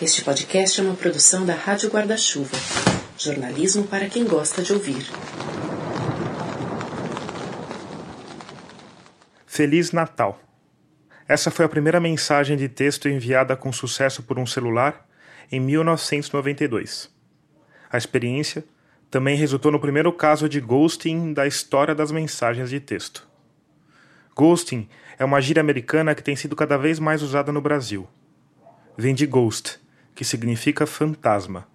Este podcast é uma produção da Rádio Guarda-Chuva. Jornalismo para quem gosta de ouvir. Feliz Natal. Essa foi a primeira mensagem de texto enviada com sucesso por um celular em 1992. A experiência também resultou no primeiro caso de ghosting da história das mensagens de texto. Ghosting é uma gíria americana que tem sido cada vez mais usada no Brasil. Vem de ghost, que significa fantasma.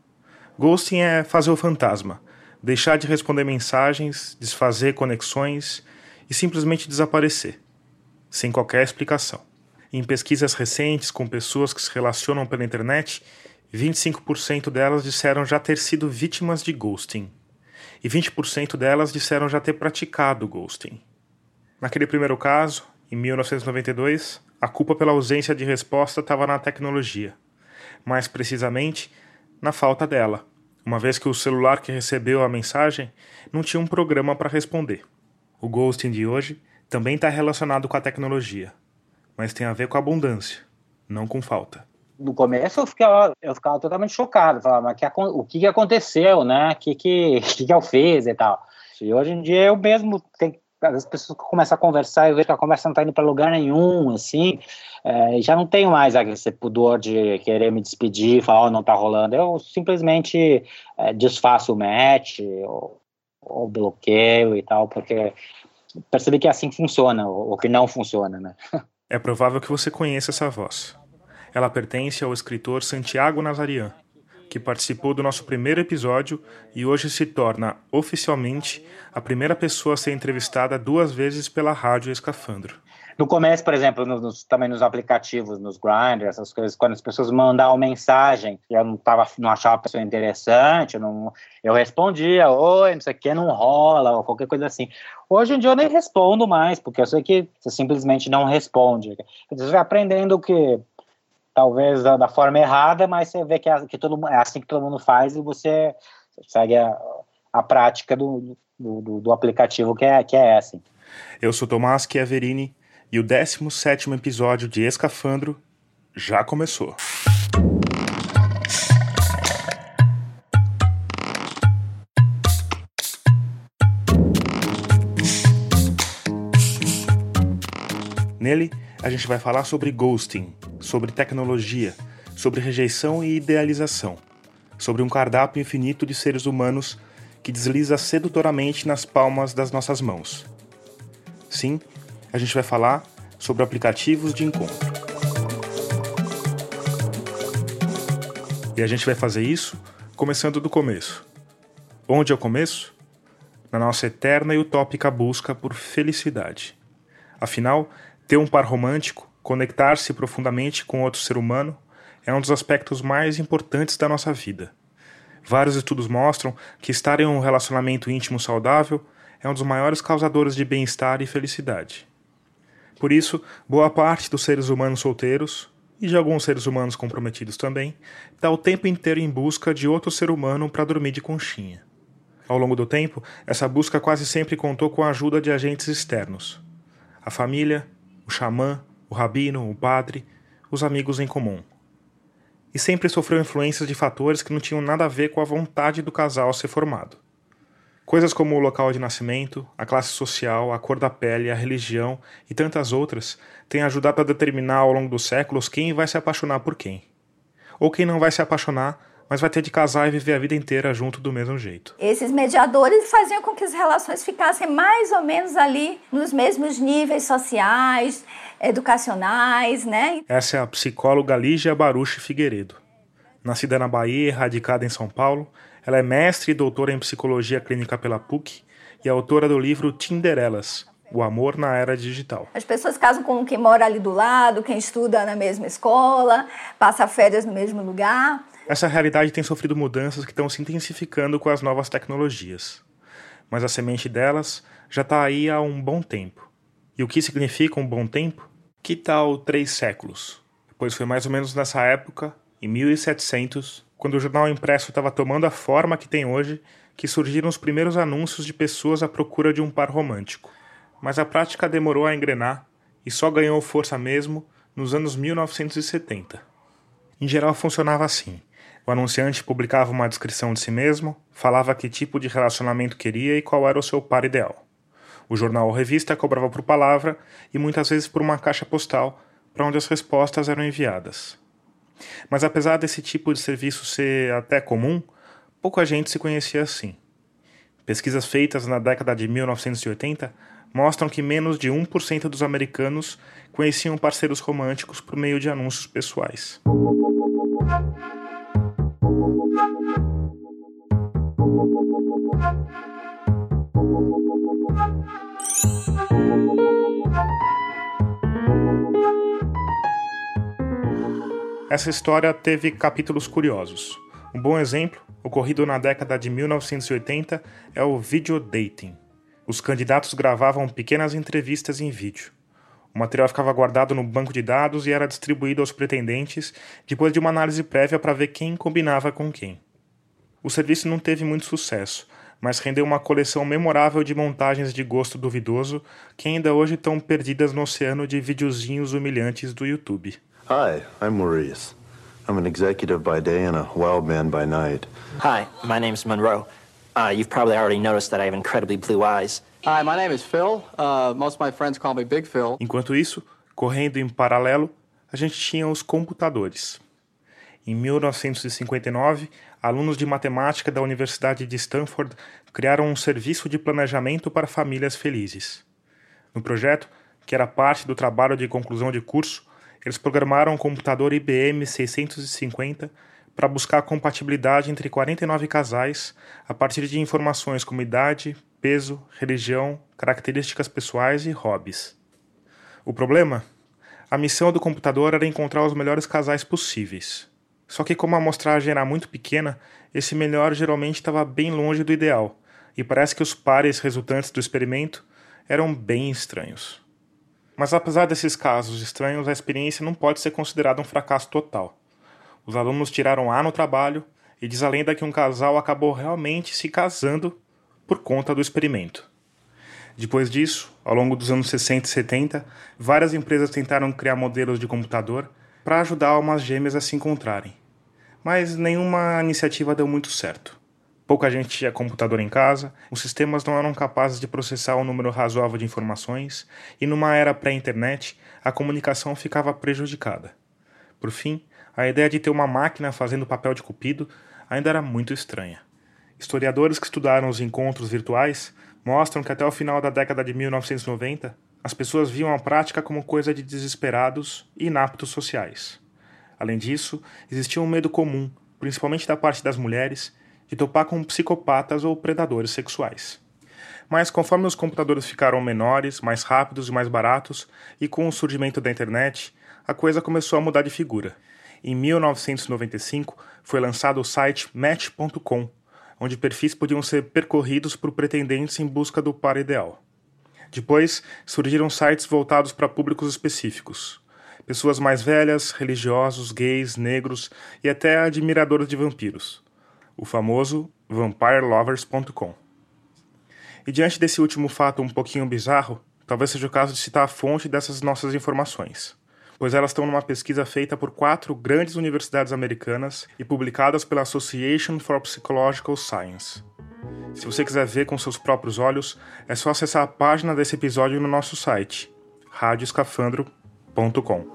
Ghosting é fazer o fantasma, deixar de responder mensagens, desfazer conexões e simplesmente desaparecer, sem qualquer explicação. Em pesquisas recentes com pessoas que se relacionam pela internet, 25% delas disseram já ter sido vítimas de ghosting, e 20% delas disseram já ter praticado ghosting. Naquele primeiro caso, em 1992, a culpa pela ausência de resposta estava na tecnologia mais precisamente na falta dela, uma vez que o celular que recebeu a mensagem não tinha um programa para responder. O ghosting de hoje também está relacionado com a tecnologia, mas tem a ver com abundância, não com falta. No começo eu ficava, eu ficava totalmente chocado, falava, mas que, o que, que aconteceu, né? O que, que, que, que eu fiz e tal. E hoje em dia eu mesmo tenho as pessoas começam a conversar, eu vejo que a conversa não está indo para lugar nenhum, assim, é, já não tenho mais esse pudor de querer me despedir, falar, oh, não está rolando, eu simplesmente é, desfaço o match, ou, ou, bloqueio e tal, porque percebi que é assim funciona, ou que não funciona, né? É provável que você conheça essa voz. Ela pertence ao escritor Santiago Nazarian, que participou do nosso primeiro episódio e hoje se torna, oficialmente, a primeira pessoa a ser entrevistada duas vezes pela Rádio Escafandro. No começo, por exemplo, nos, também nos aplicativos, nos grinders, essas coisas, quando as pessoas mandavam mensagem eu não, tava, não achava a pessoa interessante, eu, não, eu respondia, oi, não sei o que, não rola, ou qualquer coisa assim. Hoje em dia eu nem respondo mais, porque eu sei que você simplesmente não responde. Você vai aprendendo que talvez da, da, forma errada, mas você vê que, é, que todo, é assim que todo mundo faz e você segue a, a prática do, do, do, aplicativo que é, que é essa. Eu sou Tomás Chiaverini e o 17 episódio de Escafandro já começou. Nele, a gente vai falar sobre ghosting, sobre tecnologia, sobre rejeição e idealização, sobre um cardápio infinito de seres humanos que desliza sedutoramente nas palmas das nossas mãos. Sim, a gente vai falar sobre aplicativos de encontro. E a gente vai fazer isso começando do começo. Onde é o começo? Na nossa eterna e utópica busca por felicidade. Afinal, ter um par romântico Conectar-se profundamente com outro ser humano é um dos aspectos mais importantes da nossa vida. Vários estudos mostram que estar em um relacionamento íntimo saudável é um dos maiores causadores de bem-estar e felicidade. Por isso, boa parte dos seres humanos solteiros, e de alguns seres humanos comprometidos também, está o tempo inteiro em busca de outro ser humano para dormir de conchinha. Ao longo do tempo, essa busca quase sempre contou com a ajuda de agentes externos: a família, o xamã, o rabino, o padre, os amigos em comum. E sempre sofreu influências de fatores que não tinham nada a ver com a vontade do casal ser formado. Coisas como o local de nascimento, a classe social, a cor da pele, a religião e tantas outras têm ajudado a determinar ao longo dos séculos quem vai se apaixonar por quem. Ou quem não vai se apaixonar mas vai ter de casar e viver a vida inteira junto do mesmo jeito. Esses mediadores faziam com que as relações ficassem mais ou menos ali nos mesmos níveis sociais, educacionais, né? Essa é a psicóloga Lígia Baruchi Figueiredo. Nascida na Bahia e radicada em São Paulo, ela é mestre e doutora em psicologia clínica pela PUC e autora do livro Tinderelas, o amor na era digital. As pessoas casam com quem mora ali do lado, quem estuda na mesma escola, passa férias no mesmo lugar. Essa realidade tem sofrido mudanças que estão se intensificando com as novas tecnologias. Mas a semente delas já está aí há um bom tempo. E o que significa um bom tempo? Que tal três séculos? Pois foi mais ou menos nessa época, em 1700, quando o jornal impresso estava tomando a forma que tem hoje, que surgiram os primeiros anúncios de pessoas à procura de um par romântico. Mas a prática demorou a engrenar e só ganhou força mesmo nos anos 1970. Em geral funcionava assim. O anunciante publicava uma descrição de si mesmo, falava que tipo de relacionamento queria e qual era o seu par ideal. O jornal ou revista cobrava por palavra e muitas vezes por uma caixa postal para onde as respostas eram enviadas. Mas apesar desse tipo de serviço ser até comum, pouca gente se conhecia assim. Pesquisas feitas na década de 1980 mostram que menos de 1% dos americanos conheciam parceiros românticos por meio de anúncios pessoais. Essa história teve capítulos curiosos. Um bom exemplo, ocorrido na década de 1980, é o videodating. Os candidatos gravavam pequenas entrevistas em vídeo. O material ficava guardado no banco de dados e era distribuído aos pretendentes depois de uma análise prévia para ver quem combinava com quem. O serviço não teve muito sucesso, mas rendeu uma coleção memorável de montagens de gosto duvidoso que ainda hoje estão perdidas no oceano de videozinhos humilhantes do YouTube. Hi, I'm Maurice. I'm an executive by day and a wild man by night. Hi, my name's Monroe. Uh, you've probably already noticed that I have incredibly blue eyes. Hi, my name is Phil. Uh, most of my friends call me Big Phil. Enquanto isso, correndo em paralelo, a gente tinha os computadores. Em 1959, alunos de matemática da Universidade de Stanford criaram um serviço de planejamento para famílias felizes. No projeto, que era parte do trabalho de conclusão de curso, eles programaram um computador IBM 650 para buscar a compatibilidade entre 49 casais a partir de informações como idade, peso, religião, características pessoais e hobbies. O problema? A missão do computador era encontrar os melhores casais possíveis. Só que, como a amostragem era muito pequena, esse melhor geralmente estava bem longe do ideal, e parece que os pares resultantes do experimento eram bem estranhos. Mas apesar desses casos estranhos, a experiência não pode ser considerada um fracasso total. Os alunos tiraram A no trabalho e diz a lenda que um casal acabou realmente se casando por conta do experimento. Depois disso, ao longo dos anos 60 e 70, várias empresas tentaram criar modelos de computador para ajudar almas gêmeas a se encontrarem. Mas nenhuma iniciativa deu muito certo. Pouca gente tinha computador em casa, os sistemas não eram capazes de processar um número razoável de informações, e numa era pré-internet, a comunicação ficava prejudicada. Por fim, a ideia de ter uma máquina fazendo papel de cupido ainda era muito estranha. Historiadores que estudaram os encontros virtuais mostram que até o final da década de 1990, as pessoas viam a prática como coisa de desesperados e inaptos sociais. Além disso, existia um medo comum, principalmente da parte das mulheres, de topar com psicopatas ou predadores sexuais. Mas conforme os computadores ficaram menores, mais rápidos e mais baratos, e com o surgimento da internet, a coisa começou a mudar de figura. Em 1995, foi lançado o site Match.com, onde perfis podiam ser percorridos por pretendentes em busca do par ideal. Depois, surgiram sites voltados para públicos específicos. Pessoas mais velhas, religiosos, gays, negros e até admiradores de vampiros o famoso vampirelovers.com. E diante desse último fato um pouquinho bizarro, talvez seja o caso de citar a fonte dessas nossas informações, pois elas estão numa pesquisa feita por quatro grandes universidades americanas e publicadas pela Association for Psychological Science. Se você quiser ver com seus próprios olhos, é só acessar a página desse episódio no nosso site, radioscafandro.com.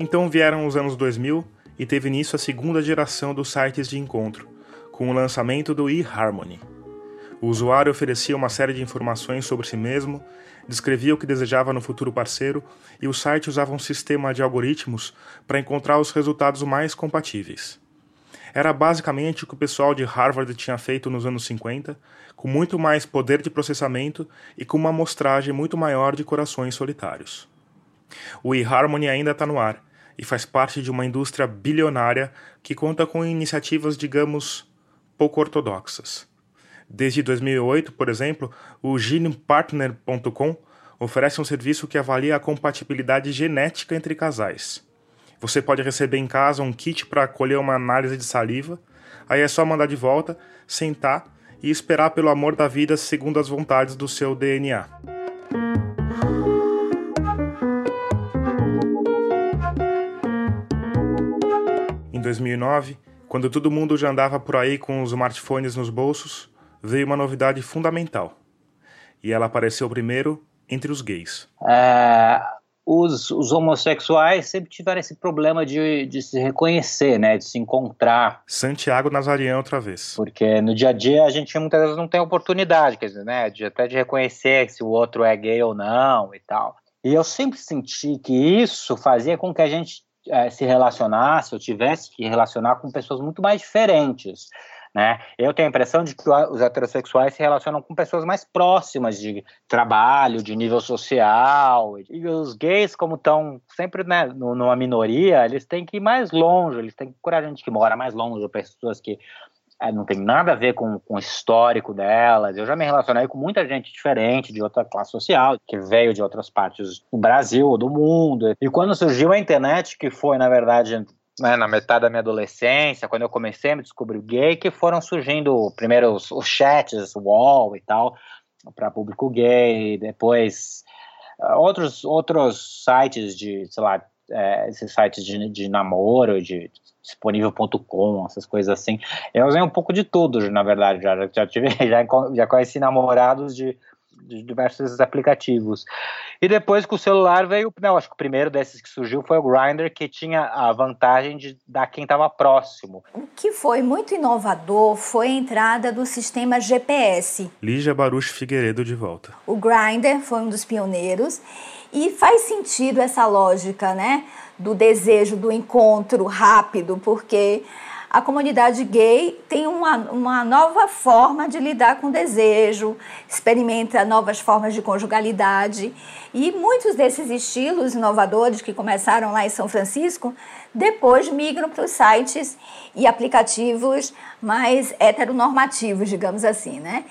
Então vieram os anos 2000 e teve início a segunda geração dos sites de encontro, com o lançamento do eHarmony. O usuário oferecia uma série de informações sobre si mesmo, descrevia o que desejava no futuro parceiro e o site usava um sistema de algoritmos para encontrar os resultados mais compatíveis. Era basicamente o que o pessoal de Harvard tinha feito nos anos 50, com muito mais poder de processamento e com uma amostragem muito maior de corações solitários. O eHarmony ainda está no ar e faz parte de uma indústria bilionária que conta com iniciativas, digamos, pouco ortodoxas. Desde 2008, por exemplo, o GenePartner.com oferece um serviço que avalia a compatibilidade genética entre casais. Você pode receber em casa um kit para colher uma análise de saliva, aí é só mandar de volta, sentar e esperar pelo amor da vida segundo as vontades do seu DNA. Em 2009, quando todo mundo já andava por aí com os smartphones nos bolsos, veio uma novidade fundamental. E ela apareceu primeiro entre os gays. É, os, os, homossexuais sempre tiveram esse problema de, de, se reconhecer, né, de se encontrar. Santiago Nazarian outra vez. Porque no dia a dia a gente muitas vezes não tem oportunidade, quer dizer, né, de, até de reconhecer se o outro é gay ou não e tal. E eu sempre senti que isso fazia com que a gente é, se relacionasse, eu tivesse que relacionar com pessoas muito mais diferentes. Né? Eu tenho a impressão de que os heterossexuais se relacionam com pessoas mais próximas de trabalho, de nível social. E os gays, como estão sempre né, numa minoria, eles têm que ir mais longe, eles têm que procurar gente que mora mais longe, pessoas que é, não tem nada a ver com, com o histórico delas. Eu já me relacionei com muita gente diferente, de outra classe social, que veio de outras partes do Brasil ou do mundo. E quando surgiu a internet, que foi, na verdade, né, na metade da minha adolescência, quando eu comecei a me descobrir gay, que foram surgindo primeiro os, os chats, o wall e tal, para público gay, depois uh, outros, outros sites de, sei lá, é, esses sites de, de namoro, de disponível.com, essas coisas assim. Eu usei um pouco de tudo, na verdade, já, já, tive, já, já conheci namorados de, de diversos aplicativos. E depois com o celular veio, não, acho que o primeiro desses que surgiu foi o Grindr, que tinha a vantagem de dar quem estava próximo. O que foi muito inovador foi a entrada do sistema GPS. Lígia Baruch Figueiredo de volta. O Grindr foi um dos pioneiros e faz sentido essa lógica, né? Do desejo do encontro rápido, porque a comunidade gay tem uma, uma nova forma de lidar com desejo, experimenta novas formas de conjugalidade. E muitos desses estilos inovadores que começaram lá em São Francisco, depois migram para os sites e aplicativos mais heteronormativos, digamos assim, né?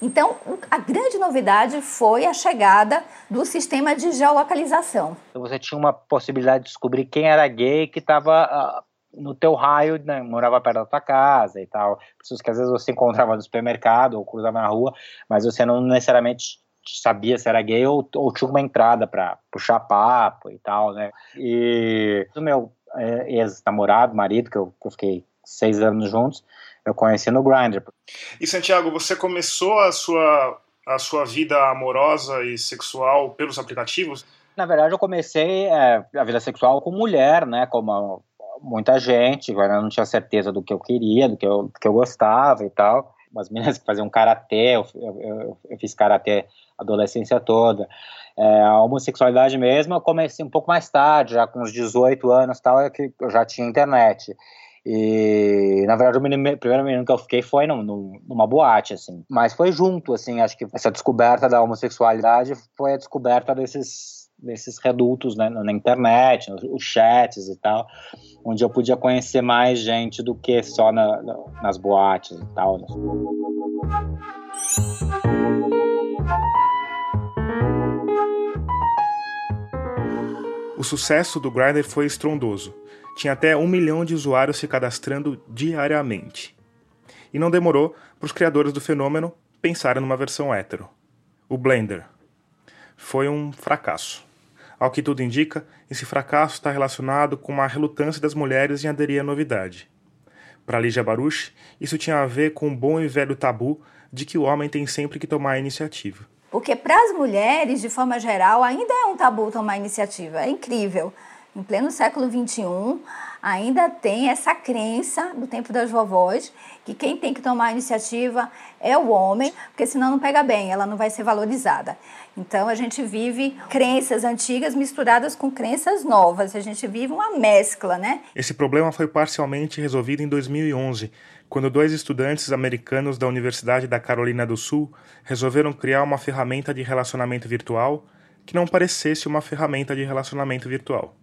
Então, a grande novidade foi a chegada do sistema de geolocalização. Então, você tinha uma possibilidade de descobrir quem era gay que estava ah, no teu raio, né, morava perto da tua casa e tal. Pessoas que às vezes você encontrava no supermercado ou cruzava na rua, mas você não necessariamente sabia se era gay ou, ou tinha uma entrada para puxar papo e tal, né? E o meu é, ex-namorado, marido, que eu, que eu fiquei seis anos juntos, eu conheci no Grindr. E Santiago, você começou a sua, a sua vida amorosa e sexual pelos aplicativos? Na verdade, eu comecei é, a vida sexual com mulher, né? Como muita gente, eu não tinha certeza do que eu queria, do que eu, do que eu gostava e tal. Umas meninas que faziam karatê, eu, eu, eu fiz karatê a adolescência toda. É, a homossexualidade mesmo eu comecei um pouco mais tarde, já com uns 18 anos tal, é que eu já tinha internet. E, na verdade, o, menino, primeiro menino que eu fiquei foi num, num, numa boate, assim. Mas foi junto, assim, acho que essa descoberta da homossexualidade foi a descoberta desses, desses redutos né, na internet, os chats e tal, onde eu podia conhecer mais gente do que só na, nas boates e tal. O sucesso do Grindr foi estrondoso. Tinha até um milhão de usuários se cadastrando diariamente. E não demorou para os criadores do fenômeno pensarem numa versão hétero. O Blender. Foi um fracasso. Ao que tudo indica, esse fracasso está relacionado com uma relutância das mulheres em aderir à novidade. Para Lígia Baruch, isso tinha a ver com o bom e velho tabu de que o homem tem sempre que tomar a iniciativa. Porque para as mulheres, de forma geral, ainda é um tabu tomar iniciativa. É incrível. Em pleno século XXI, ainda tem essa crença do tempo das vovós que quem tem que tomar a iniciativa é o homem, porque senão não pega bem, ela não vai ser valorizada. Então a gente vive crenças antigas misturadas com crenças novas, a gente vive uma mescla, né? Esse problema foi parcialmente resolvido em 2011, quando dois estudantes americanos da Universidade da Carolina do Sul resolveram criar uma ferramenta de relacionamento virtual que não parecesse uma ferramenta de relacionamento virtual.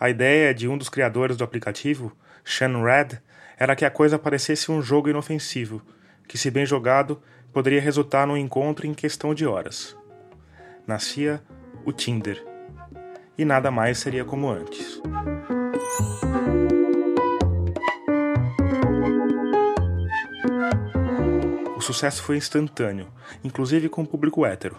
A ideia de um dos criadores do aplicativo, Sean Red, era que a coisa parecesse um jogo inofensivo, que, se bem jogado, poderia resultar num encontro em questão de horas. Nascia o Tinder. E nada mais seria como antes. sucesso foi instantâneo, inclusive com o público hétero.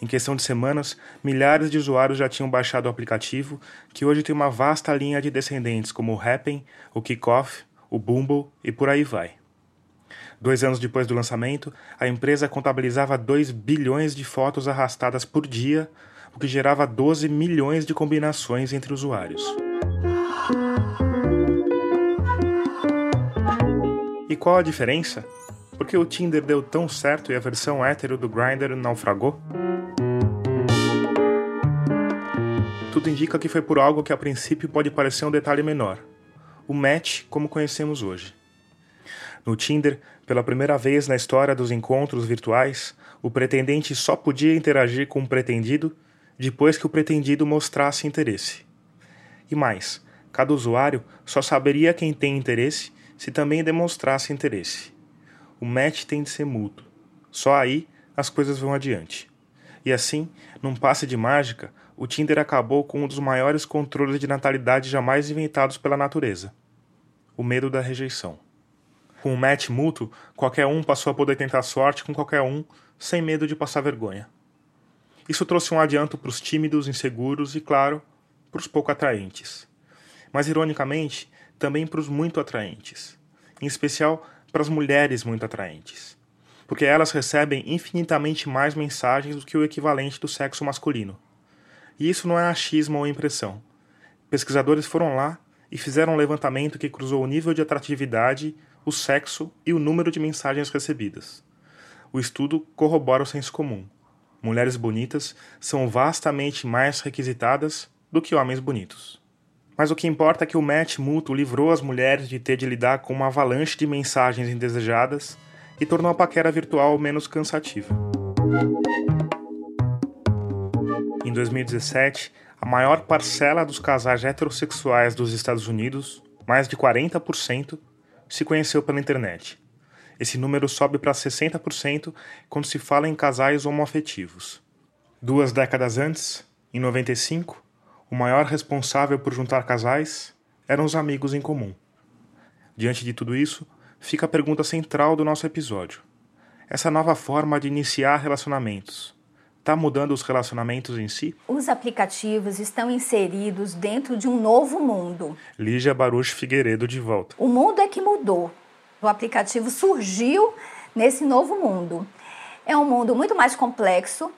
Em questão de semanas, milhares de usuários já tinham baixado o aplicativo, que hoje tem uma vasta linha de descendentes como o Happn, o Kickoff, o Bumble e por aí vai. Dois anos depois do lançamento, a empresa contabilizava 2 bilhões de fotos arrastadas por dia, o que gerava 12 milhões de combinações entre usuários. E qual a diferença? Por que o Tinder deu tão certo e a versão hétero do Grindr naufragou? Tudo indica que foi por algo que a princípio pode parecer um detalhe menor: o match como conhecemos hoje. No Tinder, pela primeira vez na história dos encontros virtuais, o pretendente só podia interagir com o pretendido depois que o pretendido mostrasse interesse. E mais, cada usuário só saberia quem tem interesse se também demonstrasse interesse. O match tem de ser mútuo. Só aí as coisas vão adiante. E assim, num passe de mágica, o Tinder acabou com um dos maiores controles de natalidade jamais inventados pela natureza: o medo da rejeição. Com o match mútuo, qualquer um passou a poder tentar sorte com qualquer um, sem medo de passar vergonha. Isso trouxe um adianto para os tímidos, inseguros e, claro, para os pouco atraentes. Mas, ironicamente, também para os muito atraentes, em especial para as mulheres muito atraentes, porque elas recebem infinitamente mais mensagens do que o equivalente do sexo masculino. E isso não é achismo ou impressão. Pesquisadores foram lá e fizeram um levantamento que cruzou o nível de atratividade, o sexo e o número de mensagens recebidas. O estudo corrobora o senso comum. Mulheres bonitas são vastamente mais requisitadas do que homens bonitos. Mas o que importa é que o match mútuo livrou as mulheres de ter de lidar com uma avalanche de mensagens indesejadas e tornou a paquera virtual menos cansativa. Em 2017, a maior parcela dos casais heterossexuais dos Estados Unidos, mais de 40%, se conheceu pela internet. Esse número sobe para 60% quando se fala em casais homoafetivos. Duas décadas antes, em 95, o maior responsável por juntar casais eram os amigos em comum. Diante de tudo isso, fica a pergunta central do nosso episódio. Essa nova forma de iniciar relacionamentos está mudando os relacionamentos em si? Os aplicativos estão inseridos dentro de um novo mundo. Lígia Baruch Figueiredo de volta. O mundo é que mudou. O aplicativo surgiu nesse novo mundo. É um mundo muito mais complexo,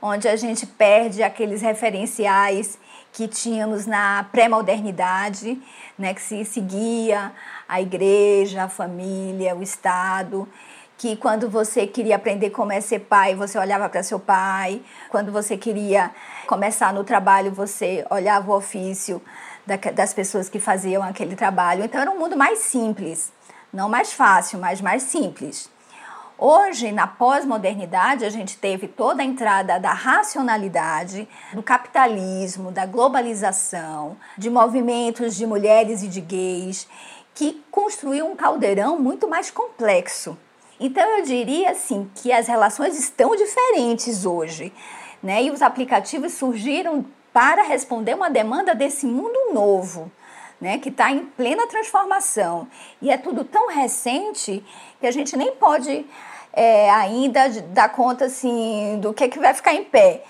onde a gente perde aqueles referenciais que tínhamos na pré-modernidade, né, que se seguia a igreja, a família, o Estado, que quando você queria aprender como é ser pai, você olhava para seu pai, quando você queria começar no trabalho, você olhava o ofício das pessoas que faziam aquele trabalho. Então era um mundo mais simples, não mais fácil, mas mais simples. Hoje, na pós-modernidade, a gente teve toda a entrada da racionalidade, do capitalismo, da globalização, de movimentos de mulheres e de gays, que construiu um caldeirão muito mais complexo. Então, eu diria assim que as relações estão diferentes hoje, né? E os aplicativos surgiram para responder uma demanda desse mundo novo né, que está em plena transformação e é tudo tão recente que a gente nem pode é, ainda dar conta assim do que, é que vai ficar em pé.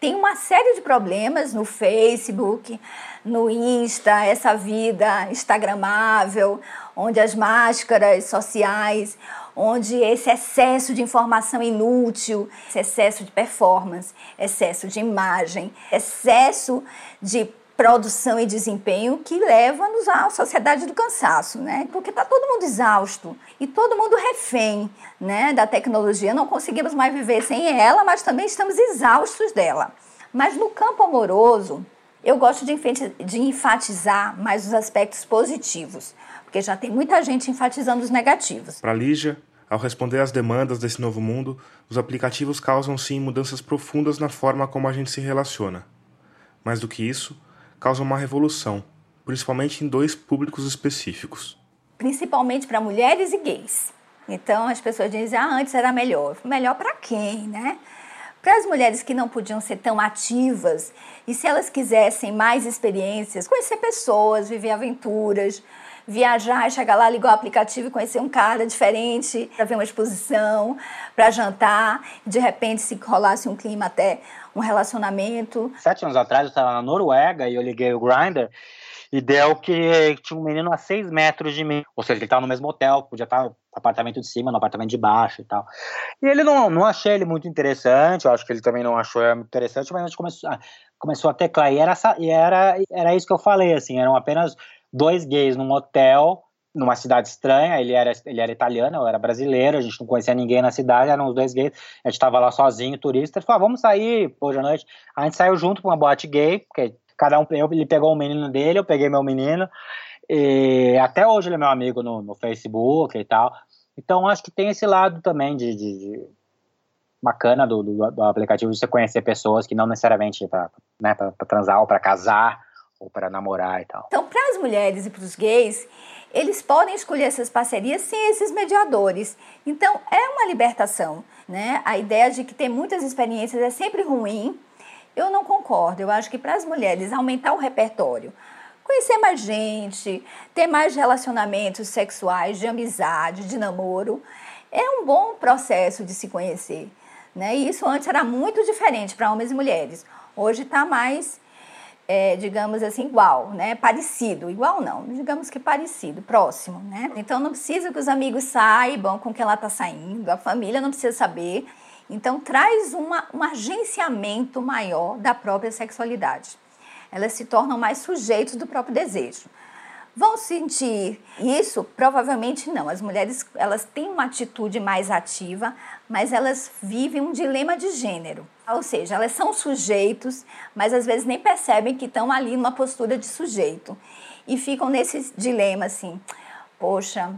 Tem uma série de problemas no Facebook, no Insta, essa vida instagramável, onde as máscaras sociais, onde esse excesso de informação inútil, esse excesso de performance, excesso de imagem, excesso de produção e desempenho que leva-nos à sociedade do cansaço, né? Porque está todo mundo exausto e todo mundo refém, né, da tecnologia. Não conseguimos mais viver sem ela, mas também estamos exaustos dela. Mas no campo amoroso, eu gosto de enfatizar mais os aspectos positivos, porque já tem muita gente enfatizando os negativos. Para Lígia, ao responder às demandas desse novo mundo, os aplicativos causam sim mudanças profundas na forma como a gente se relaciona. Mais do que isso, causa uma revolução, principalmente em dois públicos específicos. Principalmente para mulheres e gays. Então as pessoas dizem, ah, antes era melhor. Melhor para quem, né? Para as mulheres que não podiam ser tão ativas e se elas quisessem mais experiências, conhecer pessoas, viver aventuras, viajar, chegar lá, ligar o aplicativo e conhecer um cara diferente, para ver uma exposição, para jantar, de repente se rolasse um clima até um relacionamento. Sete anos atrás eu estava na Noruega e eu liguei o Grindr e deu que tinha um menino a seis metros de mim. Ou seja, ele estava no mesmo hotel, podia estar no apartamento de cima, no apartamento de baixo e tal. E ele não, não achei ele muito interessante, eu acho que ele também não achou muito interessante, mas a gente começou, ah, começou a teclar. E era, e era, era isso que eu falei, assim, eram apenas dois gays num hotel, numa cidade estranha, ele era, ele era italiano, eu era brasileiro, a gente não conhecia ninguém na cidade, eram os dois gays, a gente estava lá sozinho, turista, ele falou, ah, vamos sair hoje à noite. A gente saiu junto para uma boate gay, porque cada um, eu, ele pegou o menino dele, eu peguei meu menino, e até hoje ele é meu amigo no, no Facebook e tal. Então acho que tem esse lado também de, de, de bacana do, do, do, aplicativo de você conhecer pessoas que não necessariamente para né, transar ou para casar ou para namorar e tal. Então, para as mulheres e para os gays, eles podem escolher essas parcerias sem esses mediadores. Então, é uma libertação, né? A ideia de que ter muitas experiências é sempre ruim, eu não concordo. Eu acho que para as mulheres aumentar o repertório, conhecer mais gente, ter mais relacionamentos sexuais, de amizade, de namoro, é um bom processo de se conhecer. Né? E isso antes era muito diferente para homens e mulheres. Hoje está mais, é, digamos assim, igual, né? parecido. Igual não, digamos que parecido, próximo. Né? Então não precisa que os amigos saibam com quem ela está saindo, a família não precisa saber. Então, traz uma, um agenciamento maior da própria sexualidade. Elas se tornam mais sujeitos do próprio desejo. Vão sentir isso? Provavelmente não. As mulheres elas têm uma atitude mais ativa, mas elas vivem um dilema de gênero. Ou seja, elas são sujeitos, mas às vezes nem percebem que estão ali numa postura de sujeito. E ficam nesse dilema assim: poxa,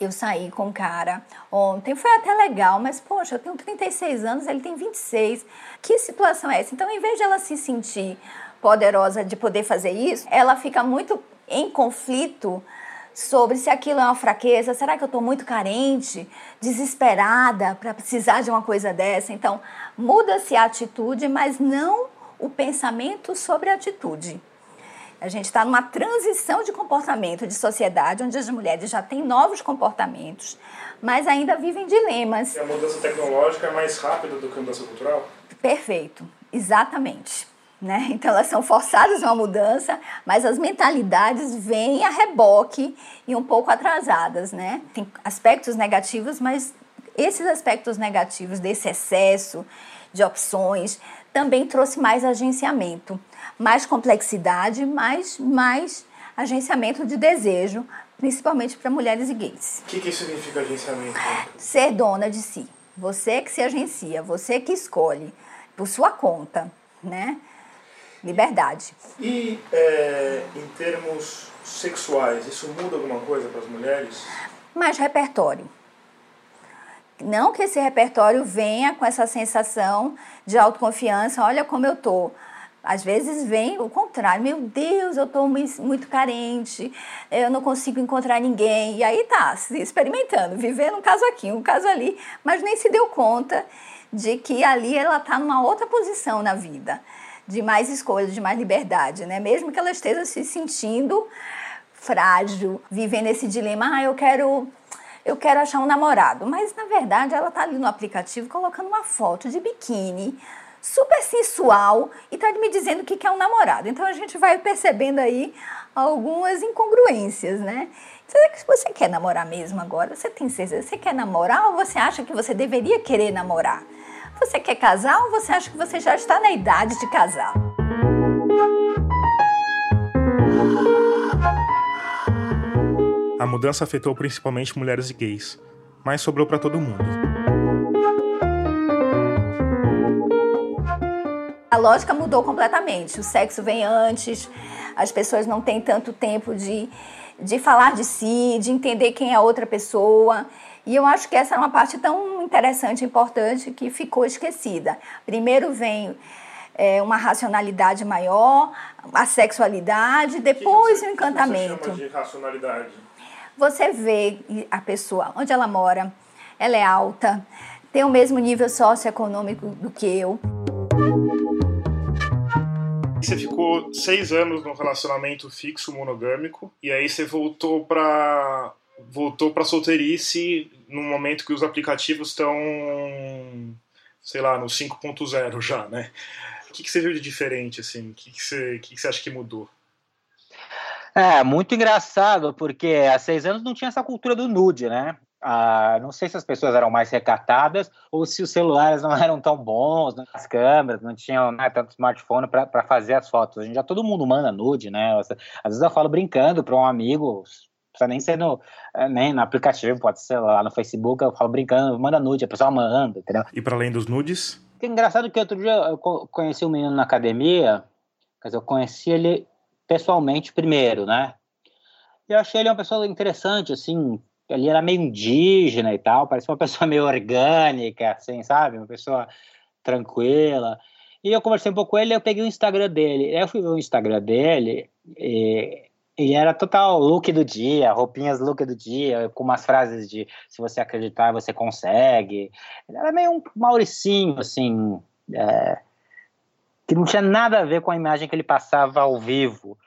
eu saí com um cara ontem, foi até legal, mas poxa, eu tenho 36 anos, ele tem 26. Que situação é essa? Então, em vez de ela se sentir poderosa de poder fazer isso, ela fica muito em conflito sobre se aquilo é uma fraqueza, será que eu estou muito carente, desesperada para precisar de uma coisa dessa? Então, muda-se a atitude, mas não o pensamento sobre a atitude. A gente está numa transição de comportamento de sociedade, onde as mulheres já têm novos comportamentos, mas ainda vivem dilemas. E a mudança tecnológica é mais rápida do que a mudança cultural? Perfeito, exatamente. Né? Então elas são forçadas a uma mudança, mas as mentalidades vêm a reboque e um pouco atrasadas. Né? Tem aspectos negativos, mas esses aspectos negativos desse excesso de opções também trouxe mais agenciamento mais complexidade, mais, mais agenciamento de desejo, principalmente para mulheres e gays. O que, que significa agenciamento? Ser dona de si. Você que se agencia, você que escolhe por sua conta, né? Liberdade. E é, em termos sexuais, isso muda alguma coisa para as mulheres? Mais repertório. Não que esse repertório venha com essa sensação de autoconfiança, olha como eu tô. Às vezes vem o contrário, meu Deus, eu estou muito carente, eu não consigo encontrar ninguém. E aí tá, se experimentando, vivendo um caso aqui, um caso ali, mas nem se deu conta de que ali ela está numa outra posição na vida, de mais escolha, de mais liberdade, né? Mesmo que ela esteja se sentindo frágil, vivendo esse dilema, ah, eu quero eu quero achar um namorado, mas na verdade ela está ali no aplicativo colocando uma foto de biquíni, super sensual e está me dizendo que quer um namorado. Então a gente vai percebendo aí algumas incongruências, né? Você quer namorar mesmo agora? Você tem certeza? Você quer namorar ou você acha que você deveria querer namorar? Você quer casar ou você acha que você já está na idade de casar? A mudança afetou principalmente mulheres e gays, mas sobrou para todo mundo. A lógica mudou completamente. O sexo vem antes, as pessoas não têm tanto tempo de, de falar de si, de entender quem é a outra pessoa. E eu acho que essa é uma parte tão interessante e importante que ficou esquecida. Primeiro vem é, uma racionalidade maior, a sexualidade, depois que que o encantamento. O que você chama de racionalidade? Você vê a pessoa, onde ela mora, ela é alta, tem o mesmo nível socioeconômico do que eu você ficou seis anos num relacionamento fixo monogâmico e aí você voltou para voltou para solteirice num momento que os aplicativos estão, sei lá, no 5.0 já, né? O que, que você viu de diferente, assim? O que, que, você, que, que você acha que mudou? É, muito engraçado, porque há seis anos não tinha essa cultura do nude, né? Ah, não sei se as pessoas eram mais recatadas ou se os celulares não eram tão bons, né? as câmeras não tinham né, tanto smartphone para fazer as fotos. Hoje em dia todo mundo manda nude, né? Às vezes eu falo brincando para um amigo, precisa nem ser no, é, nem no aplicativo, pode ser lá no Facebook, eu falo brincando, manda nude, a pessoa manda, entendeu? E para além dos nudes? Que engraçado que outro dia eu conheci um menino na academia, quer dizer, eu conheci ele pessoalmente primeiro, né? Eu achei ele uma pessoa interessante, assim, ele era meio indígena e tal, parecia uma pessoa meio orgânica, assim, sabe? Uma pessoa tranquila. E eu conversei um pouco com ele, eu peguei o Instagram dele. Eu fui ver o Instagram dele e e era total look do dia, roupinhas look do dia, com umas frases de se você acreditar, você consegue. Ele era meio um Mauricinho, assim, é, que não tinha nada a ver com a imagem que ele passava ao vivo.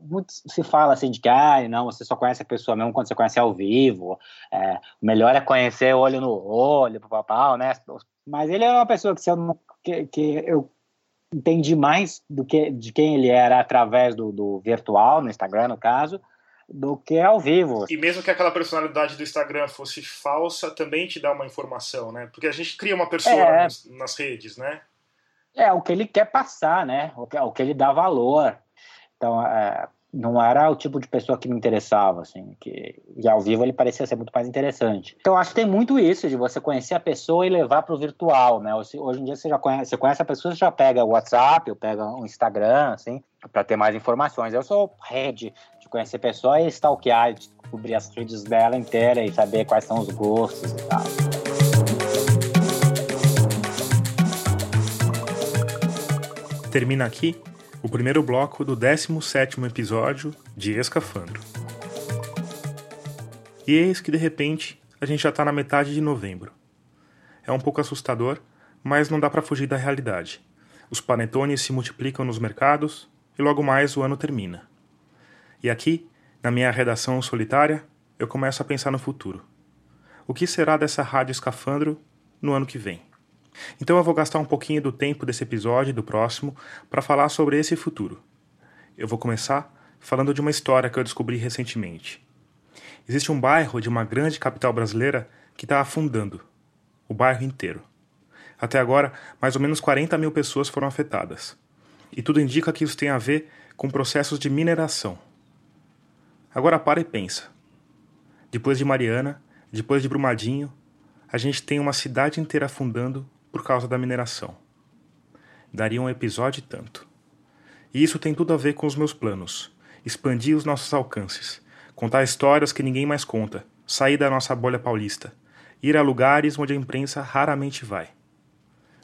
Muito se fala assim de que, ah, não, você só conhece a pessoa mesmo quando você conhece ao vivo. É, o melhor é conhecer olho no olho, papapá, né? Mas ele era uma pessoa que, se eu não, que, que eu entendi mais do que de quem ele era através do, do virtual, no Instagram, no caso, do que ao vivo. E mesmo que aquela personalidade do Instagram fosse falsa, também te dá uma informação, né? Porque a gente cria uma pessoa é, nas, nas, redes, né? É, o que ele quer passar, né? O que, o que ele dá valor. Então, é, não era o tipo de pessoa que me interessava, assim, que e ao vivo ele parecia ser muito mais interessante. Então acho que tem muito isso de você conhecer a pessoa e levar para o virtual, né? Hoje, em dia você já conhece, você conhece a pessoa, você já pega o WhatsApp, ou pega o Instagram, assim, para ter mais informações. Eu sou rede de conhecer pessoa e stalkear, descobrir as redes dela inteira e saber quais são os gostos e tal. Termina aqui o primeiro bloco do 17º episódio de Escafandro. E eis que de repente a gente já está na metade de novembro. É um pouco assustador, mas não dá para fugir da realidade. Os panetones se multiplicam nos mercados e logo mais o ano termina. E aqui, na minha redação solitária, eu começo a pensar no futuro. O que será dessa rádio escafandro no ano que vem? Então eu vou gastar um pouquinho do tempo desse episódio e do próximo para falar sobre esse futuro. Eu vou começar falando de uma história que eu descobri recentemente. Existe um bairro de uma grande capital brasileira que está afundando o bairro inteiro. Até agora, mais ou menos 40 mil pessoas foram afetadas. E tudo indica que isso tem a ver com processos de mineração. Agora para e pensa. Depois de Mariana, depois de Brumadinho, a gente tem uma cidade inteira afundando por causa da mineração. Daria um episódio tanto. E isso tem tudo a ver com os meus planos: expandir os nossos alcances, contar histórias que ninguém mais conta, sair da nossa bolha paulista, ir a lugares onde a imprensa raramente vai.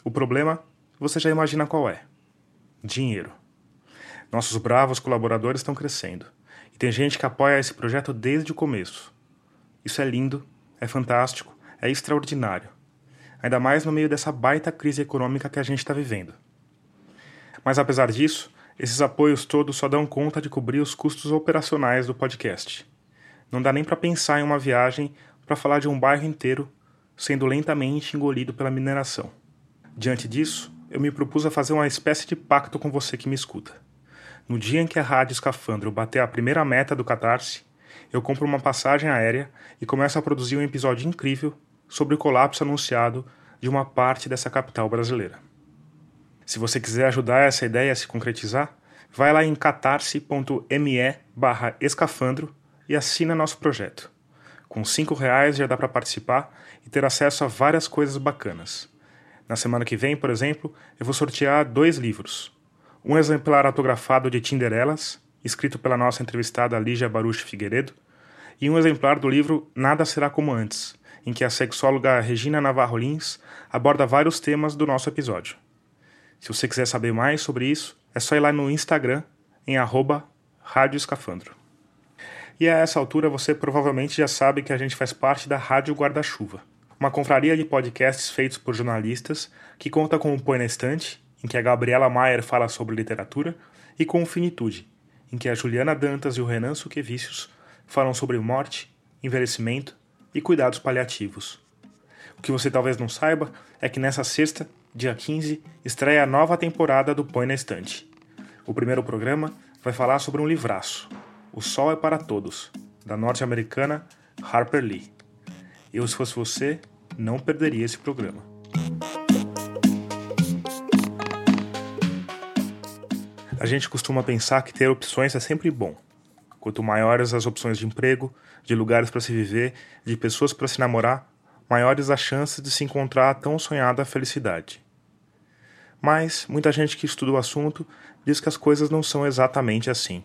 O problema, você já imagina qual é: dinheiro. Nossos bravos colaboradores estão crescendo. E tem gente que apoia esse projeto desde o começo. Isso é lindo, é fantástico, é extraordinário ainda mais no meio dessa baita crise econômica que a gente está vivendo. Mas apesar disso, esses apoios todos só dão conta de cobrir os custos operacionais do podcast. Não dá nem para pensar em uma viagem para falar de um bairro inteiro sendo lentamente engolido pela mineração. Diante disso, eu me propus a fazer uma espécie de pacto com você que me escuta. No dia em que a Rádio Escafandro bater a primeira meta do Catarse, eu compro uma passagem aérea e começo a produzir um episódio incrível sobre o colapso anunciado de uma parte dessa capital brasileira. Se você quiser ajudar essa ideia a se concretizar, vai lá em catarse.me barra escafandro e assina nosso projeto. Com cinco reais já dá para participar e ter acesso a várias coisas bacanas. Na semana que vem, por exemplo, eu vou sortear dois livros. Um exemplar autografado de Tinderelas, escrito pela nossa entrevistada Lígia Baruch Figueiredo, e um exemplar do livro Nada Será Como Antes, em que a sexóloga Regina Navarro Lins aborda vários temas do nosso episódio. Se você quiser saber mais sobre isso, é só ir lá no Instagram em arroba Rádio Escafandro. E a essa altura você provavelmente já sabe que a gente faz parte da Rádio Guarda-Chuva, uma confraria de podcasts feitos por jornalistas que conta com o Põe na Estante, em que a Gabriela Maier fala sobre literatura, e com o Finitude, em que a Juliana Dantas e o Renan Suquevicius falam sobre morte, envelhecimento e cuidados paliativos. O que você talvez não saiba é que nessa sexta, dia 15, estreia a nova temporada do Põe na Estante. O primeiro programa vai falar sobre um livraço, O Sol é para Todos, da norte-americana Harper Lee. Eu, se fosse você, não perderia esse programa. A gente costuma pensar que ter opções é sempre bom. Quanto maiores as opções de emprego, de lugares para se viver, de pessoas para se namorar, maiores as chances de se encontrar a tão sonhada felicidade. Mas muita gente que estuda o assunto diz que as coisas não são exatamente assim.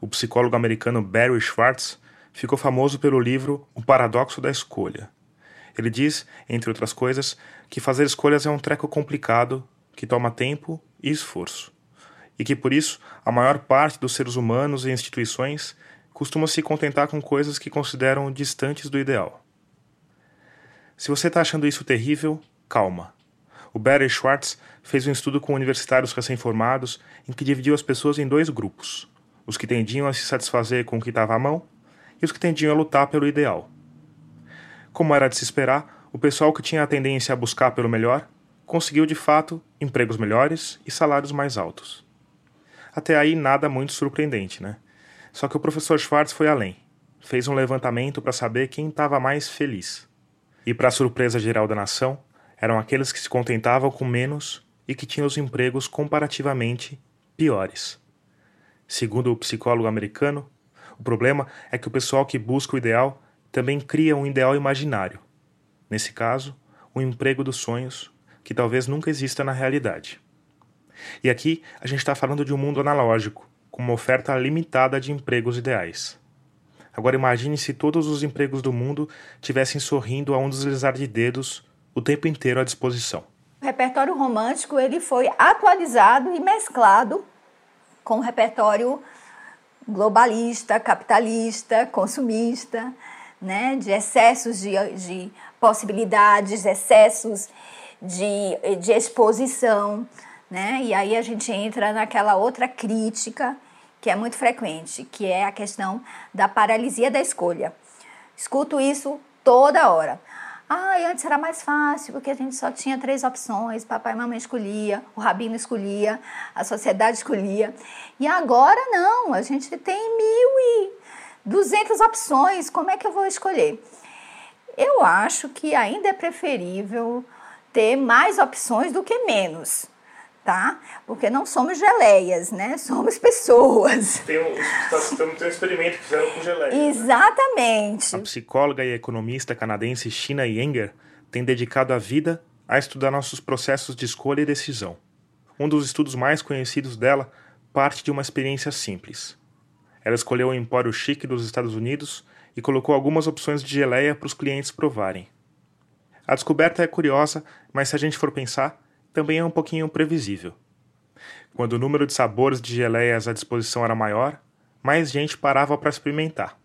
O psicólogo americano Barry Schwartz ficou famoso pelo livro O Paradoxo da Escolha. Ele diz, entre outras coisas, que fazer escolhas é um treco complicado que toma tempo e esforço e que por isso a maior parte dos seres humanos e instituições costuma se contentar com coisas que consideram distantes do ideal. Se você está achando isso terrível, calma. O Barry Schwartz fez um estudo com universitários recém-formados em que dividiu as pessoas em dois grupos: os que tendiam a se satisfazer com o que estava à mão e os que tendiam a lutar pelo ideal. Como era de se esperar, o pessoal que tinha a tendência a buscar pelo melhor conseguiu de fato empregos melhores e salários mais altos. Até aí nada muito surpreendente, né? Só que o professor Schwartz foi além. Fez um levantamento para saber quem estava mais feliz. E, para surpresa geral da nação, eram aqueles que se contentavam com menos e que tinham os empregos comparativamente piores. Segundo o psicólogo americano, o problema é que o pessoal que busca o ideal também cria um ideal imaginário. Nesse caso, um emprego dos sonhos que talvez nunca exista na realidade. E aqui a gente está falando de um mundo analógico, com uma oferta limitada de empregos ideais. Agora imagine se todos os empregos do mundo tivessem sorrindo a um deslizar de dedos o tempo inteiro à disposição. O repertório romântico ele foi atualizado e mesclado com o repertório globalista, capitalista, consumista, né, de excessos de, de possibilidades, excessos de, de exposição, né? E aí a gente entra naquela outra crítica que é muito frequente, que é a questão da paralisia da escolha. Escuto isso toda hora. Ah, antes era mais fácil, porque a gente só tinha três opções, papai e mamãe escolhia, o rabino escolhia, a sociedade escolhia. E agora não, a gente tem mil e duzentas opções, como é que eu vou escolher? Eu acho que ainda é preferível ter mais opções do que menos tá? Porque não somos geleias, né? Somos pessoas. Tem um, tem um experimento que fizeram com geleia. Né? Exatamente. Né? A psicóloga e economista canadense China Yenger tem dedicado a vida a estudar nossos processos de escolha e decisão. Um dos estudos mais conhecidos dela parte de uma experiência simples. Ela escolheu o Empório Chique dos Estados Unidos e colocou algumas opções de geleia para os clientes provarem. A descoberta é curiosa, mas se a gente for pensar, também é um pouquinho previsível. Quando o número de sabores de geleias à disposição era maior, mais gente parava para experimentar.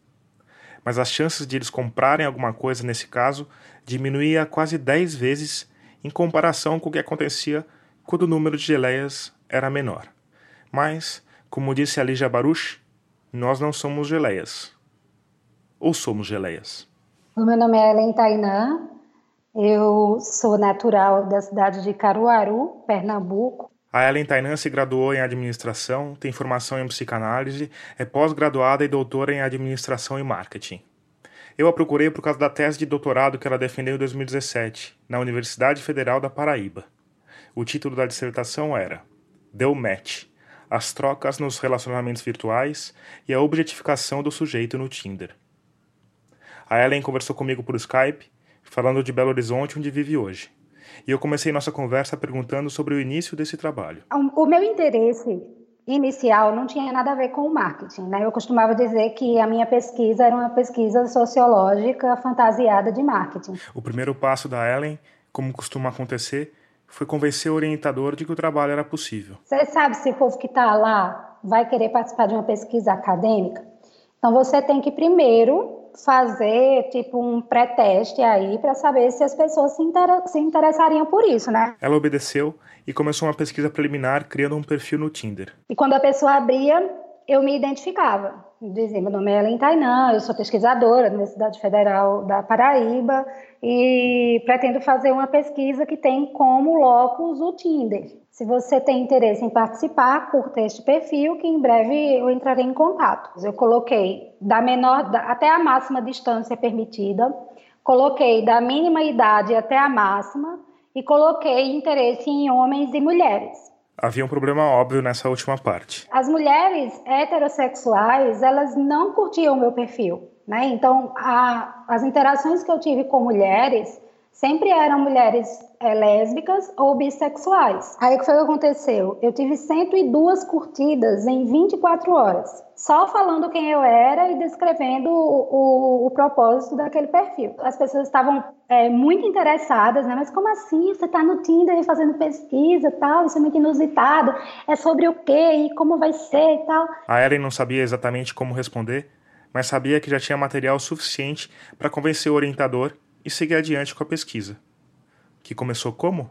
Mas as chances de eles comprarem alguma coisa nesse caso diminuía quase 10 vezes em comparação com o que acontecia quando o número de geleias era menor. Mas, como disse a Lígia Baruch, nós não somos geleias. Ou somos geleias? O meu nome é Helen Tainã, eu sou natural da cidade de Caruaru, Pernambuco. A Ellen Tainan se graduou em administração, tem formação em psicanálise, é pós-graduada e doutora em administração e marketing. Eu a procurei por causa da tese de doutorado que ela defendeu em 2017, na Universidade Federal da Paraíba. O título da dissertação era Deu Match: As trocas nos relacionamentos virtuais e a objetificação do sujeito no Tinder. A Ellen conversou comigo por Skype falando de Belo Horizonte, onde vive hoje. E eu comecei nossa conversa perguntando sobre o início desse trabalho. O meu interesse inicial não tinha nada a ver com o marketing, né? Eu costumava dizer que a minha pesquisa era uma pesquisa sociológica fantasiada de marketing. O primeiro passo da Ellen, como costuma acontecer, foi convencer o orientador de que o trabalho era possível. Você sabe se o povo que está lá vai querer participar de uma pesquisa acadêmica? Então você tem que primeiro fazer tipo um pré-teste aí para saber se as pessoas se, inter se interessariam por isso, né? Ela obedeceu e começou uma pesquisa preliminar criando um perfil no Tinder. E quando a pessoa abria, eu me identificava. Dizia, meu nome é Ellen Tainan, eu sou pesquisadora da Universidade Federal da Paraíba e pretendo fazer uma pesquisa que tem como locus o Tinder. Se você tem interesse em participar, curta este perfil que em breve eu entrarei em contato. Eu coloquei da menor da, até a máxima distância permitida, coloquei da mínima idade até a máxima e coloquei interesse em homens e mulheres. Havia um problema óbvio nessa última parte. As mulheres heterossexuais, elas não curtiam o meu perfil, né? Então, a, as interações que eu tive com mulheres sempre eram mulheres é, lésbicas ou bissexuais. Aí o que foi que aconteceu? Eu tive 102 curtidas em 24 horas, só falando quem eu era e descrevendo o, o, o propósito daquele perfil. As pessoas estavam é, muito interessadas, né? Mas como assim? Você está no Tinder fazendo pesquisa tal, isso é muito inusitado. É sobre o quê e como vai ser e tal. A Ellen não sabia exatamente como responder, mas sabia que já tinha material suficiente para convencer o orientador e seguir adiante com a pesquisa, que começou como?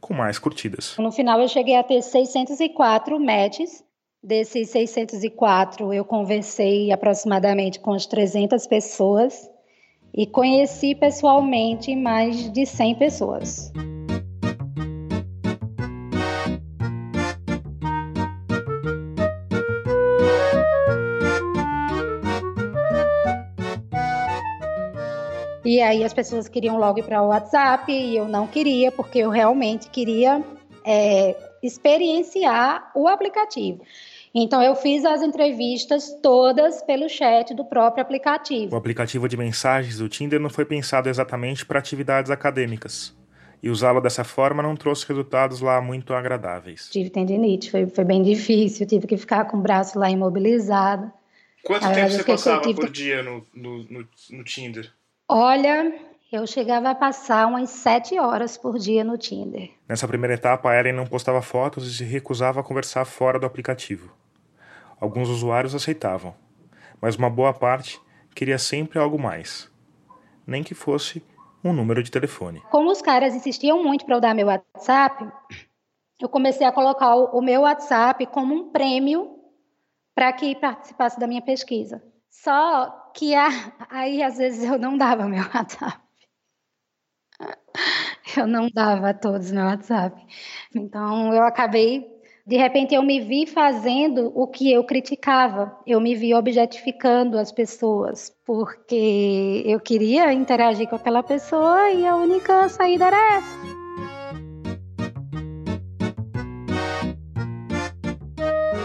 Com mais curtidas. No final eu cheguei a ter 604 matches. Desses 604 eu conversei aproximadamente com as 300 pessoas e conheci pessoalmente mais de 100 pessoas. E aí as pessoas queriam logo ir para o WhatsApp e eu não queria, porque eu realmente queria é, experienciar o aplicativo. Então eu fiz as entrevistas todas pelo chat do próprio aplicativo. O aplicativo de mensagens do Tinder não foi pensado exatamente para atividades acadêmicas. E usá-lo dessa forma não trouxe resultados lá muito agradáveis. Tive tendinite, foi, foi bem difícil, tive que ficar com o braço lá imobilizado. Quanto tempo você passava por dia no, no, no, no Tinder? Olha, eu chegava a passar umas sete horas por dia no Tinder. Nessa primeira etapa, a Ellen não postava fotos e se recusava a conversar fora do aplicativo. Alguns usuários aceitavam, mas uma boa parte queria sempre algo mais. Nem que fosse um número de telefone. Como os caras insistiam muito para eu dar meu WhatsApp, eu comecei a colocar o meu WhatsApp como um prêmio para que participasse da minha pesquisa. Só que a, aí às vezes eu não dava meu WhatsApp. Eu não dava a todos meu WhatsApp. Então eu acabei, de repente eu me vi fazendo o que eu criticava. Eu me vi objetificando as pessoas, porque eu queria interagir com aquela pessoa e a única saída era essa.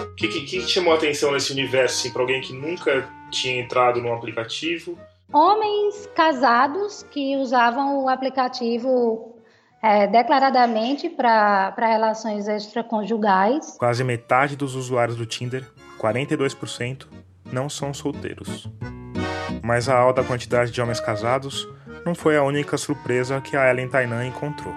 O que, que, que, chamou a atenção nesse universo, assim, para alguém que nunca tinha entrado no aplicativo? Homens casados que usavam o aplicativo é, declaradamente para relações extraconjugais. Quase metade dos usuários do Tinder, 42%, não são solteiros. Mas a alta quantidade de homens casados não foi a única surpresa que a Ellen Tainan encontrou.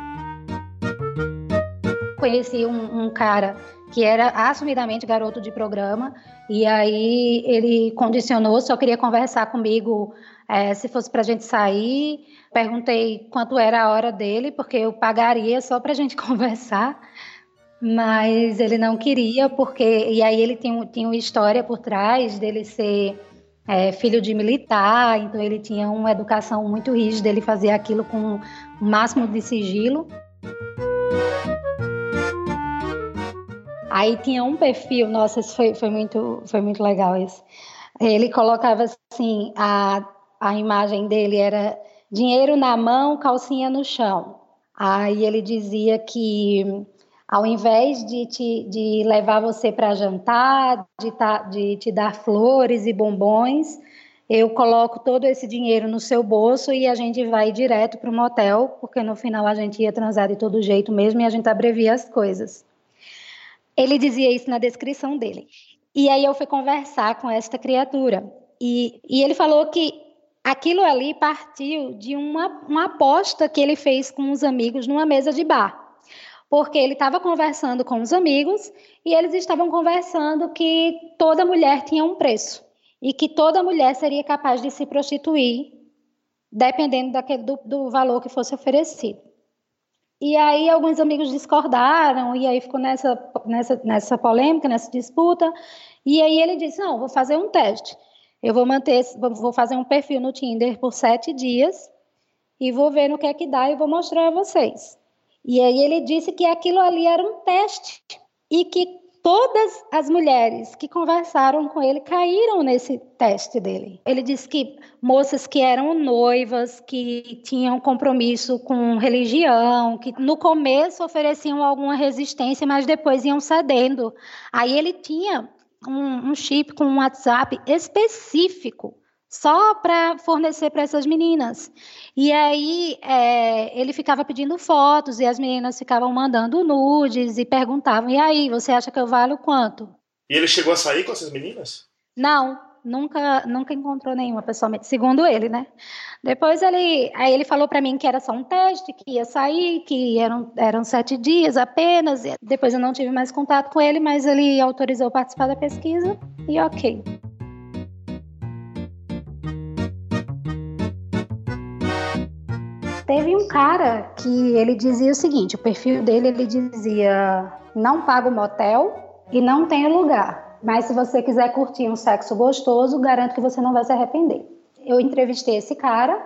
Conheci um, um cara que era assumidamente garoto de programa, e aí ele condicionou, só queria conversar comigo é, se fosse para a gente sair. Perguntei quanto era a hora dele, porque eu pagaria só para a gente conversar, mas ele não queria, porque. E aí ele tinha, tinha uma história por trás dele ser. É, filho de militar, então ele tinha uma educação muito rígida, ele fazia aquilo com o máximo de sigilo. Aí tinha um perfil, nossa, foi, foi, muito, foi muito legal isso. Ele colocava assim, a, a imagem dele era dinheiro na mão, calcinha no chão. Aí ele dizia que ao invés de, te, de levar você para jantar, de, ta, de te dar flores e bombons, eu coloco todo esse dinheiro no seu bolso e a gente vai direto para o motel, porque no final a gente ia transar de todo jeito mesmo e a gente abrevia as coisas. Ele dizia isso na descrição dele. E aí eu fui conversar com esta criatura. E, e ele falou que aquilo ali partiu de uma, uma aposta que ele fez com os amigos numa mesa de bar. Porque ele estava conversando com os amigos e eles estavam conversando que toda mulher tinha um preço. e que toda mulher seria capaz de se prostituir, dependendo daquele, do, do valor que fosse oferecido. E aí alguns amigos discordaram, e aí ficou nessa, nessa, nessa polêmica, nessa disputa. E aí ele disse: Não, vou fazer um teste. Eu vou manter, vou fazer um perfil no Tinder por sete dias e vou ver no que é que dá e vou mostrar a vocês. E aí ele disse que aquilo ali era um teste e que todas as mulheres que conversaram com ele caíram nesse teste dele. Ele disse que moças que eram noivas, que tinham compromisso com religião, que no começo ofereciam alguma resistência, mas depois iam cedendo. Aí ele tinha um, um chip com um WhatsApp específico só para fornecer para essas meninas. E aí é, ele ficava pedindo fotos e as meninas ficavam mandando nudes e perguntavam: e aí, você acha que eu valho quanto? E ele chegou a sair com essas meninas? Não, nunca, nunca encontrou nenhuma pessoalmente, segundo ele, né? Depois ele, aí ele falou para mim que era só um teste, que ia sair, que eram, eram sete dias apenas. Depois eu não tive mais contato com ele, mas ele autorizou participar da pesquisa e ok. Teve um cara que ele dizia o seguinte, o perfil dele ele dizia não pago motel e não tenho lugar, mas se você quiser curtir um sexo gostoso, garanto que você não vai se arrepender. Eu entrevistei esse cara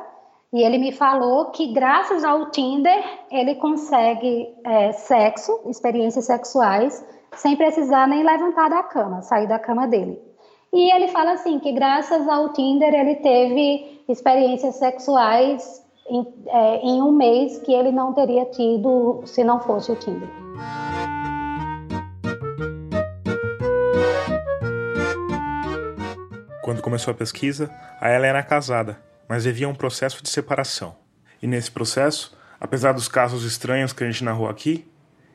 e ele me falou que graças ao Tinder ele consegue é, sexo, experiências sexuais, sem precisar nem levantar da cama, sair da cama dele. E ele fala assim que graças ao Tinder ele teve experiências sexuais em, é, em um mês que ele não teria tido se não fosse o Tinder. Quando começou a pesquisa, a ela era casada, mas vivia um processo de separação. E nesse processo, apesar dos casos estranhos que a gente narrou aqui,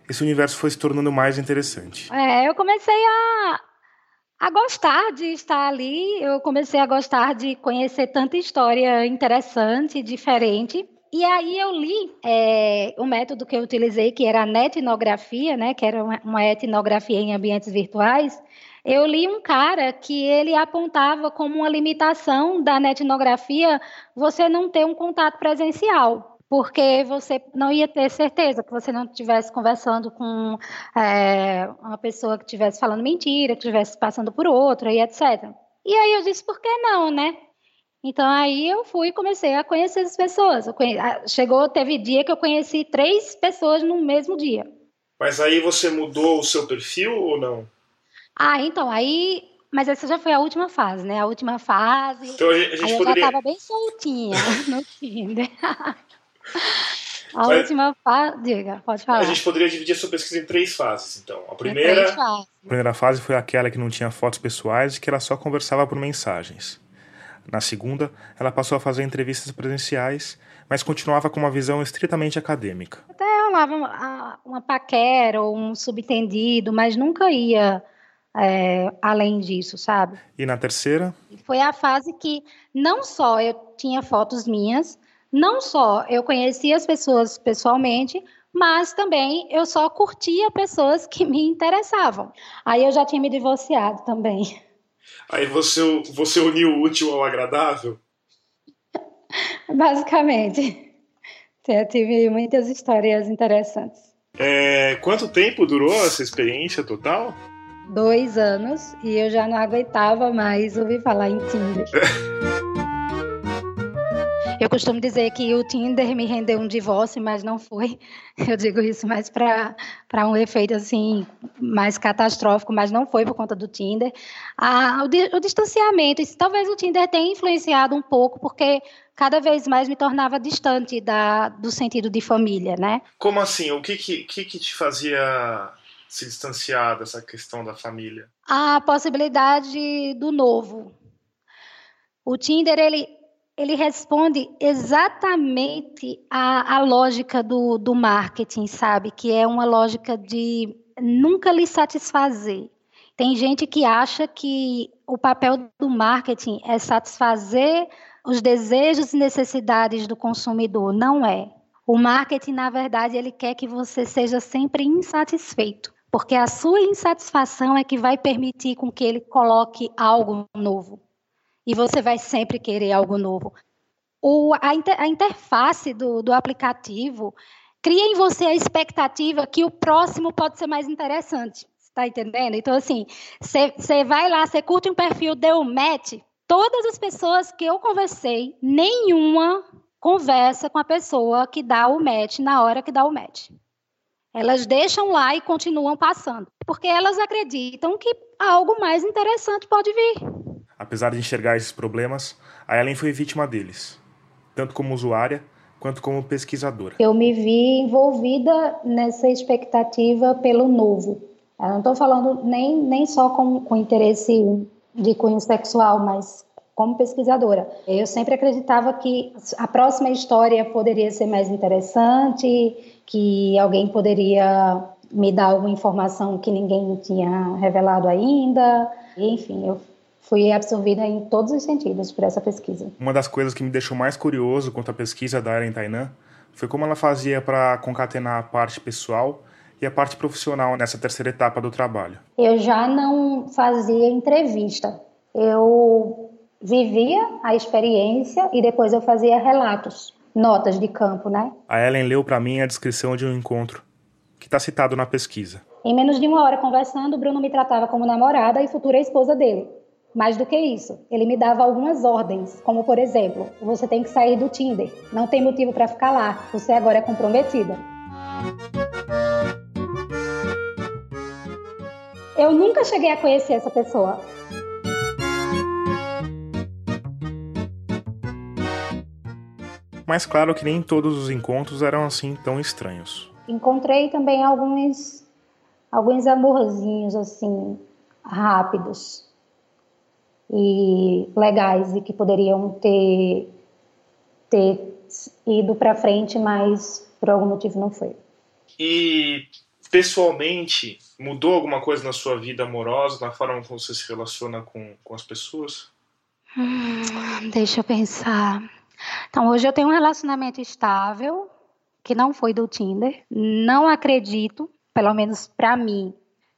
esse universo foi se tornando mais interessante. É, eu comecei a, a gostar de estar ali. Eu comecei a gostar de conhecer tanta história interessante, diferente. E aí eu li é, o método que eu utilizei, que era a netnografia, né, que era uma etnografia em ambientes virtuais. Eu li um cara que ele apontava como uma limitação da netnografia você não ter um contato presencial porque você não ia ter certeza que você não estivesse conversando com é, uma pessoa que estivesse falando mentira, que estivesse passando por outra e etc. E aí eu disse, por que não, né? Então aí eu fui e comecei a conhecer as pessoas. Chegou, teve dia que eu conheci três pessoas no mesmo dia. Mas aí você mudou o seu perfil ou não? Ah, então, aí. Mas essa já foi a última fase, né? A última fase. Então a gente aí eu poderia... já estava bem soltinha no Tinder. A Mas, última fase. Diga, pode falar. A gente poderia dividir a sua pesquisa em três fases, então. A primeira. A primeira fase foi aquela que não tinha fotos pessoais e que ela só conversava por mensagens. Na segunda, ela passou a fazer entrevistas presenciais, mas continuava com uma visão estritamente acadêmica. Até rolava uma, uma paquera ou um subentendido, mas nunca ia é, além disso, sabe? E na terceira? Foi a fase que não só eu tinha fotos minhas, não só eu conhecia as pessoas pessoalmente, mas também eu só curtia pessoas que me interessavam. Aí eu já tinha me divorciado também. Aí você, você uniu o útil ao agradável? Basicamente. Eu tive muitas histórias interessantes. É, quanto tempo durou essa experiência total? Dois anos e eu já não aguentava mais ouvir falar em Tinder. Eu costumo dizer que o Tinder me rendeu um divórcio, mas não foi. Eu digo isso mais para um efeito assim mais catastrófico, mas não foi por conta do Tinder. Ah, o, o distanciamento, talvez o Tinder tenha influenciado um pouco, porque cada vez mais me tornava distante da, do sentido de família, né? Como assim? O que, que, que te fazia se distanciar dessa questão da família? A possibilidade do novo. O Tinder, ele ele responde exatamente à, à lógica do, do marketing, sabe? Que é uma lógica de nunca lhe satisfazer. Tem gente que acha que o papel do marketing é satisfazer os desejos e necessidades do consumidor. Não é. O marketing, na verdade, ele quer que você seja sempre insatisfeito, porque a sua insatisfação é que vai permitir com que ele coloque algo novo. e você vai sempre querer algo novo. O, a, inter, a interface do, do aplicativo cria em você a expectativa que o próximo pode ser mais interessante. Está entendendo? Então, assim, você vai lá, você curte um perfil, deu match. Todas as pessoas que eu conversei, nenhuma conversa com a pessoa que dá o match na hora que dá o match. Elas deixam lá e continuam passando, porque elas acreditam que algo mais interessante pode vir. Apesar de enxergar esses problemas, a Ellen foi vítima deles, tanto como usuária quanto como pesquisadora. Eu me vi envolvida nessa expectativa pelo novo. Eu não estou falando nem, nem só com, com interesse de cunho sexual, mas como pesquisadora. Eu sempre acreditava que a próxima história poderia ser mais interessante, que alguém poderia me dar alguma informação que ninguém tinha revelado ainda. Enfim, eu fui absorvida em todos os sentidos por essa pesquisa. Uma das coisas que me deixou mais curioso quanto à pesquisa da Erin Tainan foi como ela fazia para concatenar a parte pessoal e a parte profissional nessa terceira etapa do trabalho. Eu já não fazia entrevista. Eu vivia a experiência e depois eu fazia relatos, notas de campo, né? A Ellen leu para mim a descrição de um encontro que está citado na pesquisa. Em menos de uma hora conversando, Bruno me tratava como namorada e futura esposa dele. Mais do que isso, ele me dava algumas ordens, como por exemplo, você tem que sair do Tinder, não tem motivo para ficar lá, você agora é comprometida. Eu nunca cheguei a conhecer essa pessoa, Mas claro que nem todos os encontros eram assim tão estranhos. Encontrei também alguns alguns amorzinhos assim rápidos e legais e que poderiam ter ter ido para frente, mas por algum motivo não foi. E pessoalmente mudou alguma coisa na sua vida amorosa, na forma como você se relaciona com, com as pessoas? Hum, deixa eu pensar. Então, hoje eu tenho um relacionamento estável, que não foi do Tinder. Não acredito, pelo menos para mim,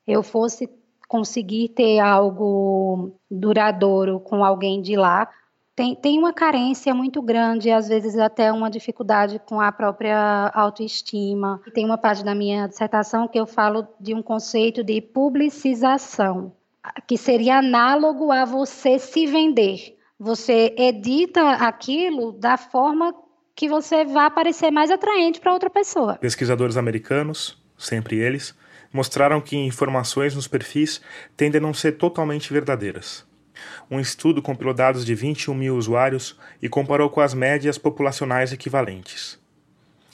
eu fosse conseguir ter algo duradouro com alguém de lá. Tem, tem uma carência muito grande, às vezes até uma dificuldade com a própria autoestima. Tem uma parte da minha dissertação que eu falo de um conceito de publicização, que seria análogo a você se vender. Você edita aquilo da forma que você vai parecer mais atraente para outra pessoa. Pesquisadores americanos, sempre eles, mostraram que informações nos perfis tendem a não ser totalmente verdadeiras. Um estudo compilou dados de 21 mil usuários e comparou com as médias populacionais equivalentes.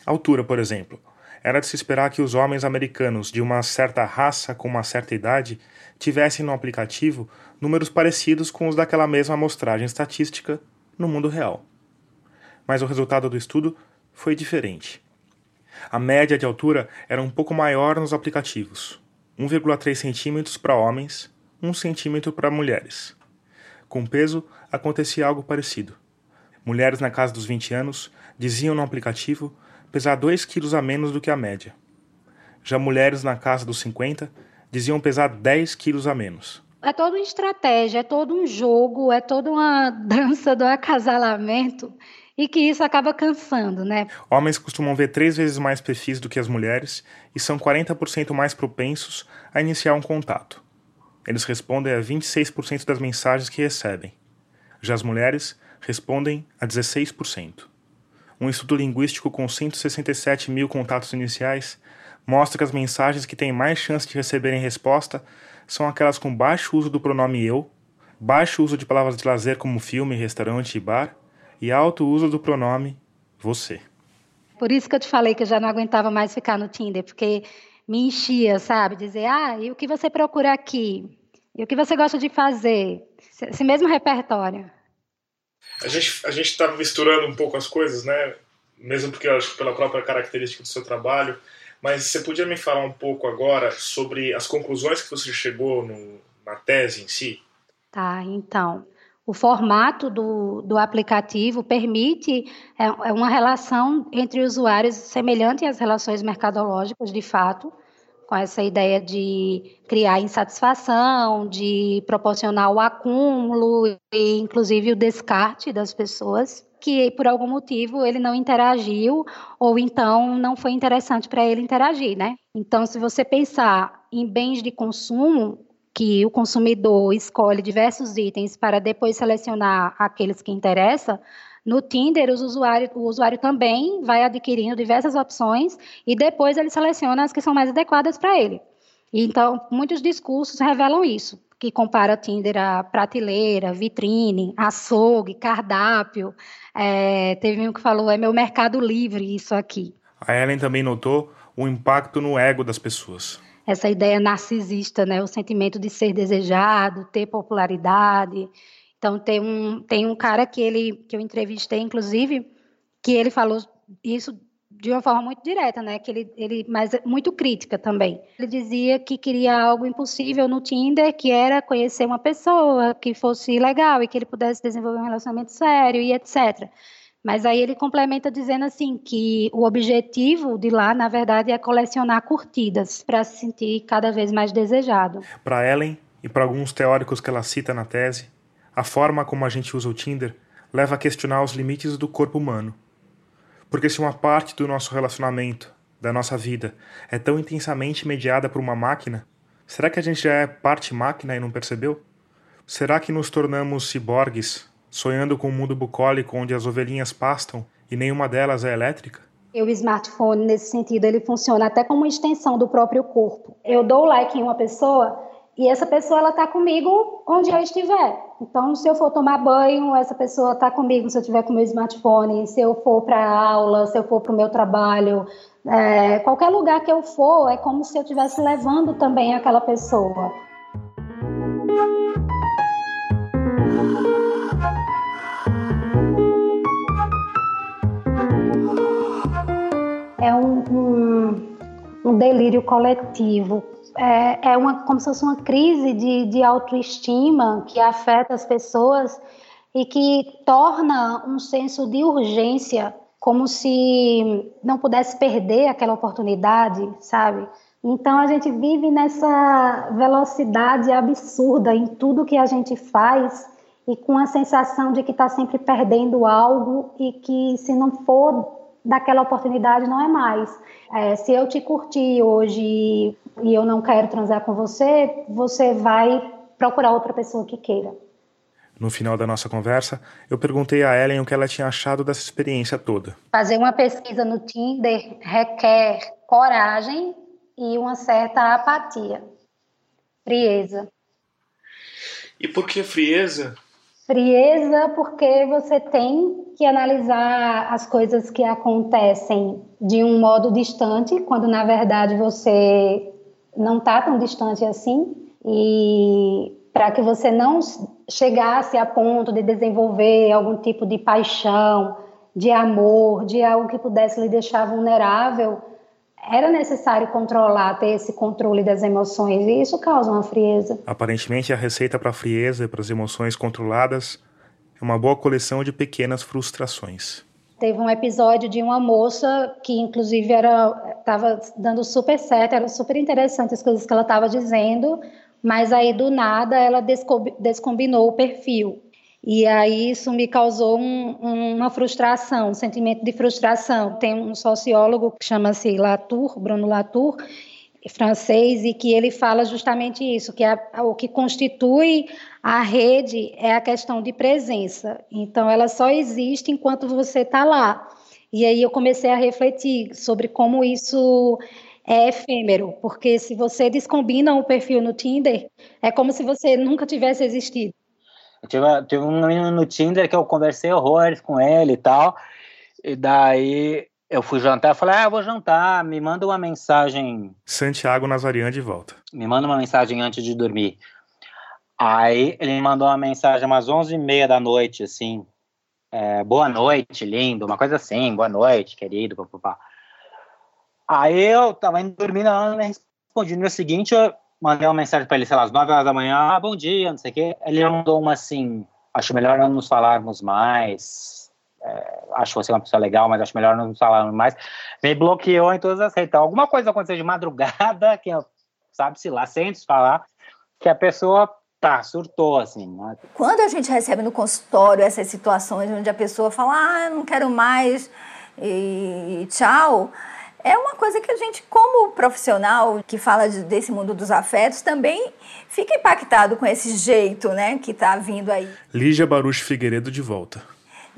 Altura, por exemplo. Era de se esperar que os homens americanos de uma certa raça com uma certa idade tivessem no aplicativo números parecidos com os daquela mesma amostragem estatística no mundo real. Mas o resultado do estudo foi diferente. A média de altura era um pouco maior nos aplicativos, 1,3 centímetros para homens, 1 centímetro para mulheres. Com peso, acontecia algo parecido. Mulheres na casa dos 20 anos diziam no aplicativo pesar 2 quilos a menos do que a média. Já mulheres na casa dos 50 diziam pesar 10 quilos a menos. É toda uma estratégia, é todo um jogo, é toda uma dança do acasalamento e que isso acaba cansando, né? Homens costumam ver três vezes mais perfis do que as mulheres e são 40% mais propensos a iniciar um contato. Eles respondem a 26% das mensagens que recebem. Já as mulheres respondem a 16%. Um estudo linguístico com 167 mil contatos iniciais mostra que as mensagens que têm mais chance de receberem resposta são aquelas com baixo uso do pronome eu, baixo uso de palavras de lazer como filme, restaurante e bar, e alto uso do pronome você. Por isso que eu te falei que eu já não aguentava mais ficar no Tinder, porque me enchia, sabe? Dizer, ah, e o que você procura aqui? E o que você gosta de fazer? Esse mesmo repertório. A gente a gente está misturando um pouco as coisas, né? Mesmo porque eu acho que pela própria característica do seu trabalho, mas você podia me falar um pouco agora sobre as conclusões que você chegou no, na tese em si? Tá, então. O formato do, do aplicativo permite é, é uma relação entre usuários semelhante às relações mercadológicas, de fato, com essa ideia de criar insatisfação, de proporcionar o acúmulo e inclusive o descarte das pessoas que por algum motivo ele não interagiu ou então não foi interessante para ele interagir, né? Então, se você pensar em bens de consumo, que o consumidor escolhe diversos itens para depois selecionar aqueles que interessam, no Tinder, os o usuário também vai adquirindo diversas opções e depois ele seleciona as que são mais adequadas para ele. Então, muitos discursos revelam isso, que compara Tinder a prateleira, vitrine, açougue, cardápio. É, teve um que falou, é meu mercado livre isso aqui. A Ellen também notou o impacto no ego das pessoas. Essa ideia narcisista, né, o sentimento de ser desejado, ter popularidade, então tem um, tem um cara que ele que eu entrevistei, inclusive, que ele falou isso de uma forma muito direta, né? Que ele, ele, mas muito crítica também. Ele dizia que queria algo impossível no Tinder, que era conhecer uma pessoa que fosse legal e que ele pudesse desenvolver um relacionamento sério e etc. Mas aí ele complementa dizendo assim que o objetivo de lá, na verdade, é colecionar curtidas para se sentir cada vez mais desejado. Para Ellen e para alguns teóricos que ela cita na tese, a forma como a gente usa o Tinder leva a questionar os limites do corpo humano. Porque se uma parte do nosso relacionamento, da nossa vida, é tão intensamente mediada por uma máquina, será que a gente já é parte máquina e não percebeu? Será que nos tornamos ciborgues, sonhando com um mundo bucólico onde as ovelhinhas pastam e nenhuma delas é elétrica? O smartphone, nesse sentido, ele funciona até como uma extensão do próprio corpo. Eu dou like em uma pessoa e essa pessoa ela está comigo onde eu estiver. Então, se eu for tomar banho, essa pessoa está comigo. Se eu estiver com meu smartphone, se eu for para aula, se eu for para o meu trabalho, é, qualquer lugar que eu for, é como se eu estivesse levando também aquela pessoa. É um, um, um delírio coletivo é, é uma, como se fosse uma crise de, de autoestima que afeta as pessoas e que torna um senso de urgência como se não pudesse perder aquela oportunidade, sabe? Então a gente vive nessa velocidade absurda em tudo que a gente faz e com a sensação de que está sempre perdendo algo e que se não for daquela oportunidade não é mais. É, se eu te curti hoje e eu não quero transar com você, você vai procurar outra pessoa que queira. No final da nossa conversa, eu perguntei a Ellen o que ela tinha achado dessa experiência toda. Fazer uma pesquisa no Tinder requer coragem e uma certa apatia, frieza. E por que frieza? Frieza porque você tem que analisar as coisas que acontecem de um modo distante, quando na verdade você não está tão distante assim, e para que você não chegasse a ponto de desenvolver algum tipo de paixão, de amor, de algo que pudesse lhe deixar vulnerável, era necessário controlar, ter esse controle das emoções, e isso causa uma frieza. Aparentemente, a receita para a frieza e para as emoções controladas é uma boa coleção de pequenas frustrações. Teve um episódio de uma moça que, inclusive, era estava dando super certo, era super interessante as coisas que ela estava dizendo, mas aí do nada ela descombinou o perfil. E aí isso me causou um, uma frustração, um sentimento de frustração. Tem um sociólogo que chama-se Latour, Bruno Latour, francês, e que ele fala justamente isso, que o que constitui a rede é a questão de presença. Então, ela só existe enquanto você está lá. E aí eu comecei a refletir sobre como isso é efêmero, porque se você descombina um perfil no Tinder, é como se você nunca tivesse existido. Eu tive, tive um menino no Tinder que eu conversei horrores com ele e tal, e daí eu fui jantar, eu falei, ah, eu vou jantar, me manda uma mensagem. Santiago Nazarian de volta. Me manda uma mensagem antes de dormir. Aí ele me mandou uma mensagem umas 11h30 da noite, assim, é, boa noite, lindo, uma coisa assim, boa noite, querido, papapá. Aí eu tava indo dormir, não, não respondi. No dia seguinte, eu mandei uma mensagem para ele, sei lá, às 9 horas da manhã, ah, bom dia, não sei o quê. Ele mandou uma assim, acho melhor não nos falarmos mais, é, acho você uma pessoa legal, mas acho melhor não falar mais. Me bloqueou em todas as redes. Então, alguma coisa aconteceu de madrugada, que sabe-se lá, sem falar, que a pessoa tá, surtou, assim. Né? Quando a gente recebe no consultório essas situações onde a pessoa fala, ah, não quero mais e tchau, é uma coisa que a gente, como profissional que fala de, desse mundo dos afetos, também fica impactado com esse jeito, né, que tá vindo aí. Lígia Baruch Figueiredo de volta.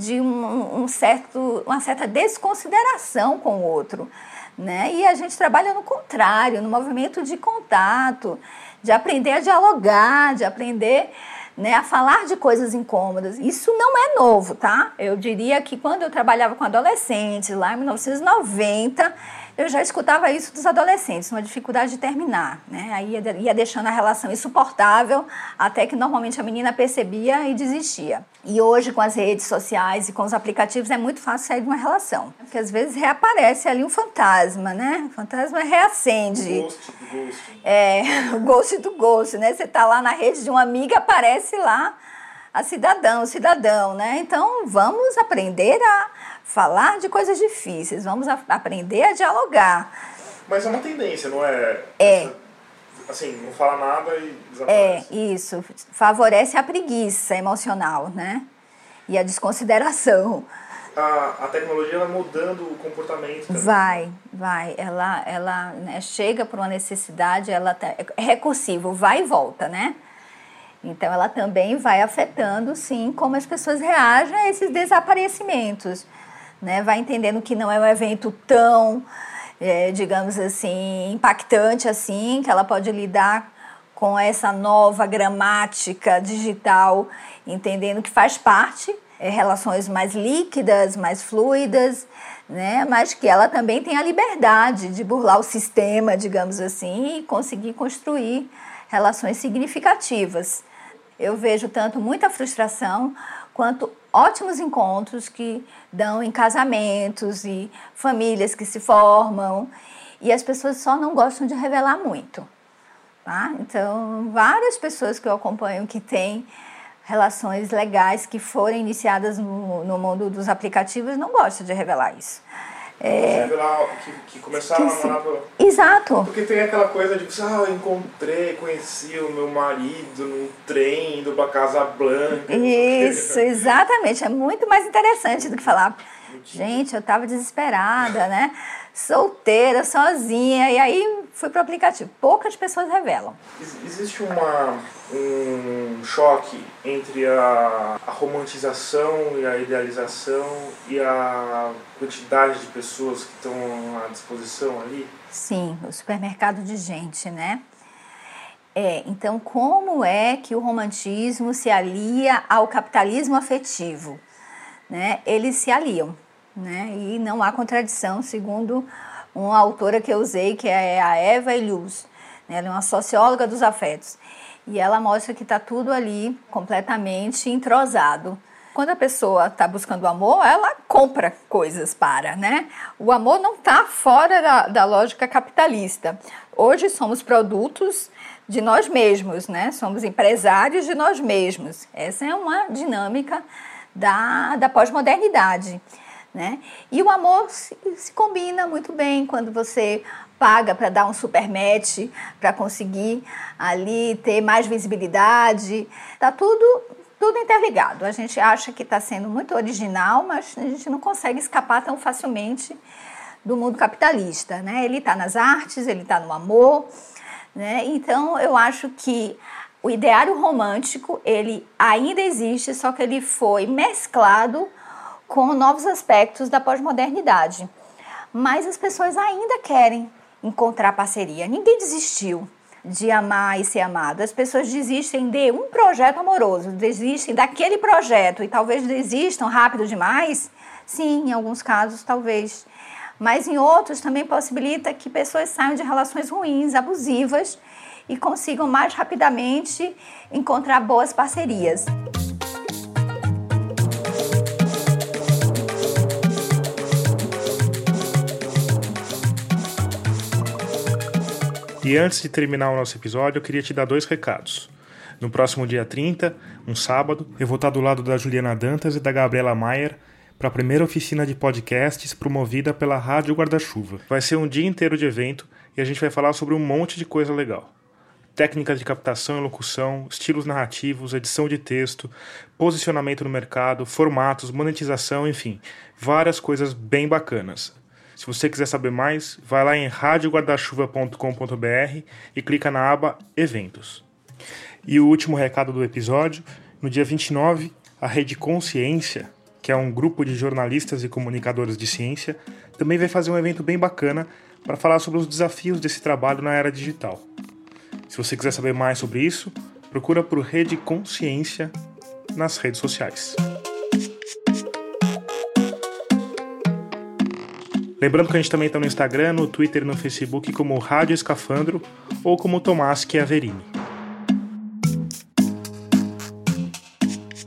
De um, um certo, uma certa desconsideração com o outro. Né? E a gente trabalha no contrário, no movimento de contato, de aprender a dialogar, de aprender né, a falar de coisas incômodas. Isso não é novo, tá? Eu diria que quando eu trabalhava com adolescentes, lá em 1990, eu já escutava isso dos adolescentes, uma dificuldade de terminar, né? Aí ia, ia deixando a relação insuportável, até que normalmente a menina percebia e desistia. E hoje, com as redes sociais e com os aplicativos, é muito fácil sair de uma relação. Porque às vezes reaparece ali um fantasma, né? O fantasma reacende. O ghost do ghost. É, o ghost do ghost, né? Você tá lá na rede de uma amiga, aparece lá a cidadão, o cidadão, né? Então vamos aprender a falar de coisas difíceis, vamos a, aprender a dialogar. Mas é uma tendência, não é? É. Assim, não fala nada e desaparece. É, isso. Favorece a preguiça emocional, né? E a desconsideração. A, a tecnologia vai mudando o comportamento. Também. Vai, vai. Ela, ela né, chega para uma necessidade, ela tá, é recursivo, vai e volta, né? Então, ela também vai afetando, sim, como as pessoas reagem a esses desaparecimentos. Né? Vai entendendo que não é um evento tão, é, digamos assim, impactante assim, que ela pode lidar com essa nova gramática digital, entendendo que faz parte, é, relações mais líquidas, mais fluidas, né? mas que ela também tem a liberdade de burlar o sistema, digamos assim, e conseguir construir relações significativas eu vejo tanto muita frustração quanto ótimos encontros que dão em casamentos e famílias que se formam e as pessoas só não gostam de revelar muito. Tá? Então, várias pessoas que eu acompanho que têm relações legais que foram iniciadas no, no mundo dos aplicativos não gostam de revelar isso. É, que, que começaram que, a namorar pelo... Exato. Porque tem aquela coisa de, ah, eu encontrei, conheci o meu marido num trem indo pra Casa Blanca. Isso, exatamente. É muito mais interessante do que falar, gente, eu tava desesperada, né? Solteira, sozinha, e aí fui pro aplicativo. Poucas pessoas revelam. Existe uma, um choque entre a, a romantização e a idealização e a quantidade de pessoas que estão à disposição ali? Sim, o supermercado de gente, né? É, então, como é que o romantismo se alia ao capitalismo afetivo? Né? Eles se aliam, né? E não há contradição, segundo uma autora que eu usei, que é a Eva Ilhus. Né? Ela é uma socióloga dos afetos. E ela mostra que está tudo ali completamente entrosado. Quando a pessoa está buscando amor, ela compra coisas para, né? O amor não está fora da, da lógica capitalista. Hoje somos produtos de nós mesmos, né? Somos empresários de nós mesmos. Essa é uma dinâmica da, da pós-modernidade. Né? E o amor se, se, combina muito bem quando você paga para dar um super match, para conseguir ali ter mais visibilidade. Tá tudo tudo interligado. A gente acha que está sendo muito original, mas a gente não consegue escapar tão facilmente do mundo capitalista, né? Ele está nas artes, ele está no amor, né? Então eu acho que o ideário romântico ele ainda existe, só que ele foi mesclado com novos aspectos da pós-modernidade. Mas as pessoas ainda querem encontrar parceria. Ninguém desistiu de amar e ser amado. As pessoas desistem de um projeto amoroso, desistem daquele projeto e talvez desistam rápido demais. Sim, em alguns casos, talvez. Mas em outros também possibilita que pessoas saiam de relações ruins, abusivas e consigam mais rapidamente encontrar boas parcerias. E antes de terminar o nosso episódio, eu queria te dar dois recados. No próximo dia 30, um sábado, eu vou estar do lado da Juliana Dantas e da Gabriela Maier para a primeira oficina de podcasts promovida pela Rádio Guarda-Chuva. Vai ser um dia inteiro de evento e a gente vai falar sobre um monte de coisa legal. Técnicas de captação e locução, estilos narrativos, edição de texto, posicionamento no mercado, formatos, monetização, enfim, várias coisas bem bacanas. Se você quiser saber mais, vai lá em radioguardachuva.com.br e clica na aba Eventos. E o último recado do episódio: no dia 29, a Rede Consciência, que é um grupo de jornalistas e comunicadores de ciência, também vai fazer um evento bem bacana para falar sobre os desafios desse trabalho na era digital. Se você quiser saber mais sobre isso, procura por Rede Consciência nas redes sociais. Lembrando que a gente também está no Instagram, no Twitter e no Facebook como Rádio Escafandro ou como Tomás Chiaverini.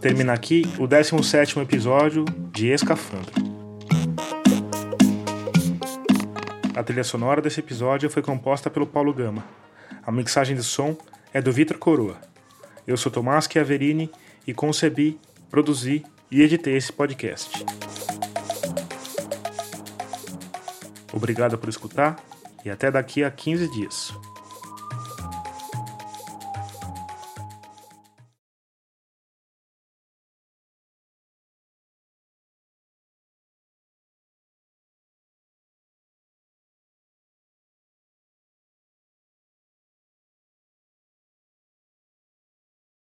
Termina aqui o 17º episódio de Escafandro. A trilha sonora desse episódio foi composta pelo Paulo Gama. A mixagem de som é do Vitor Coroa. Eu sou Tomás Chiaverini e concebi, produzi e editei esse podcast. Obrigado por escutar e até daqui a 15 dias.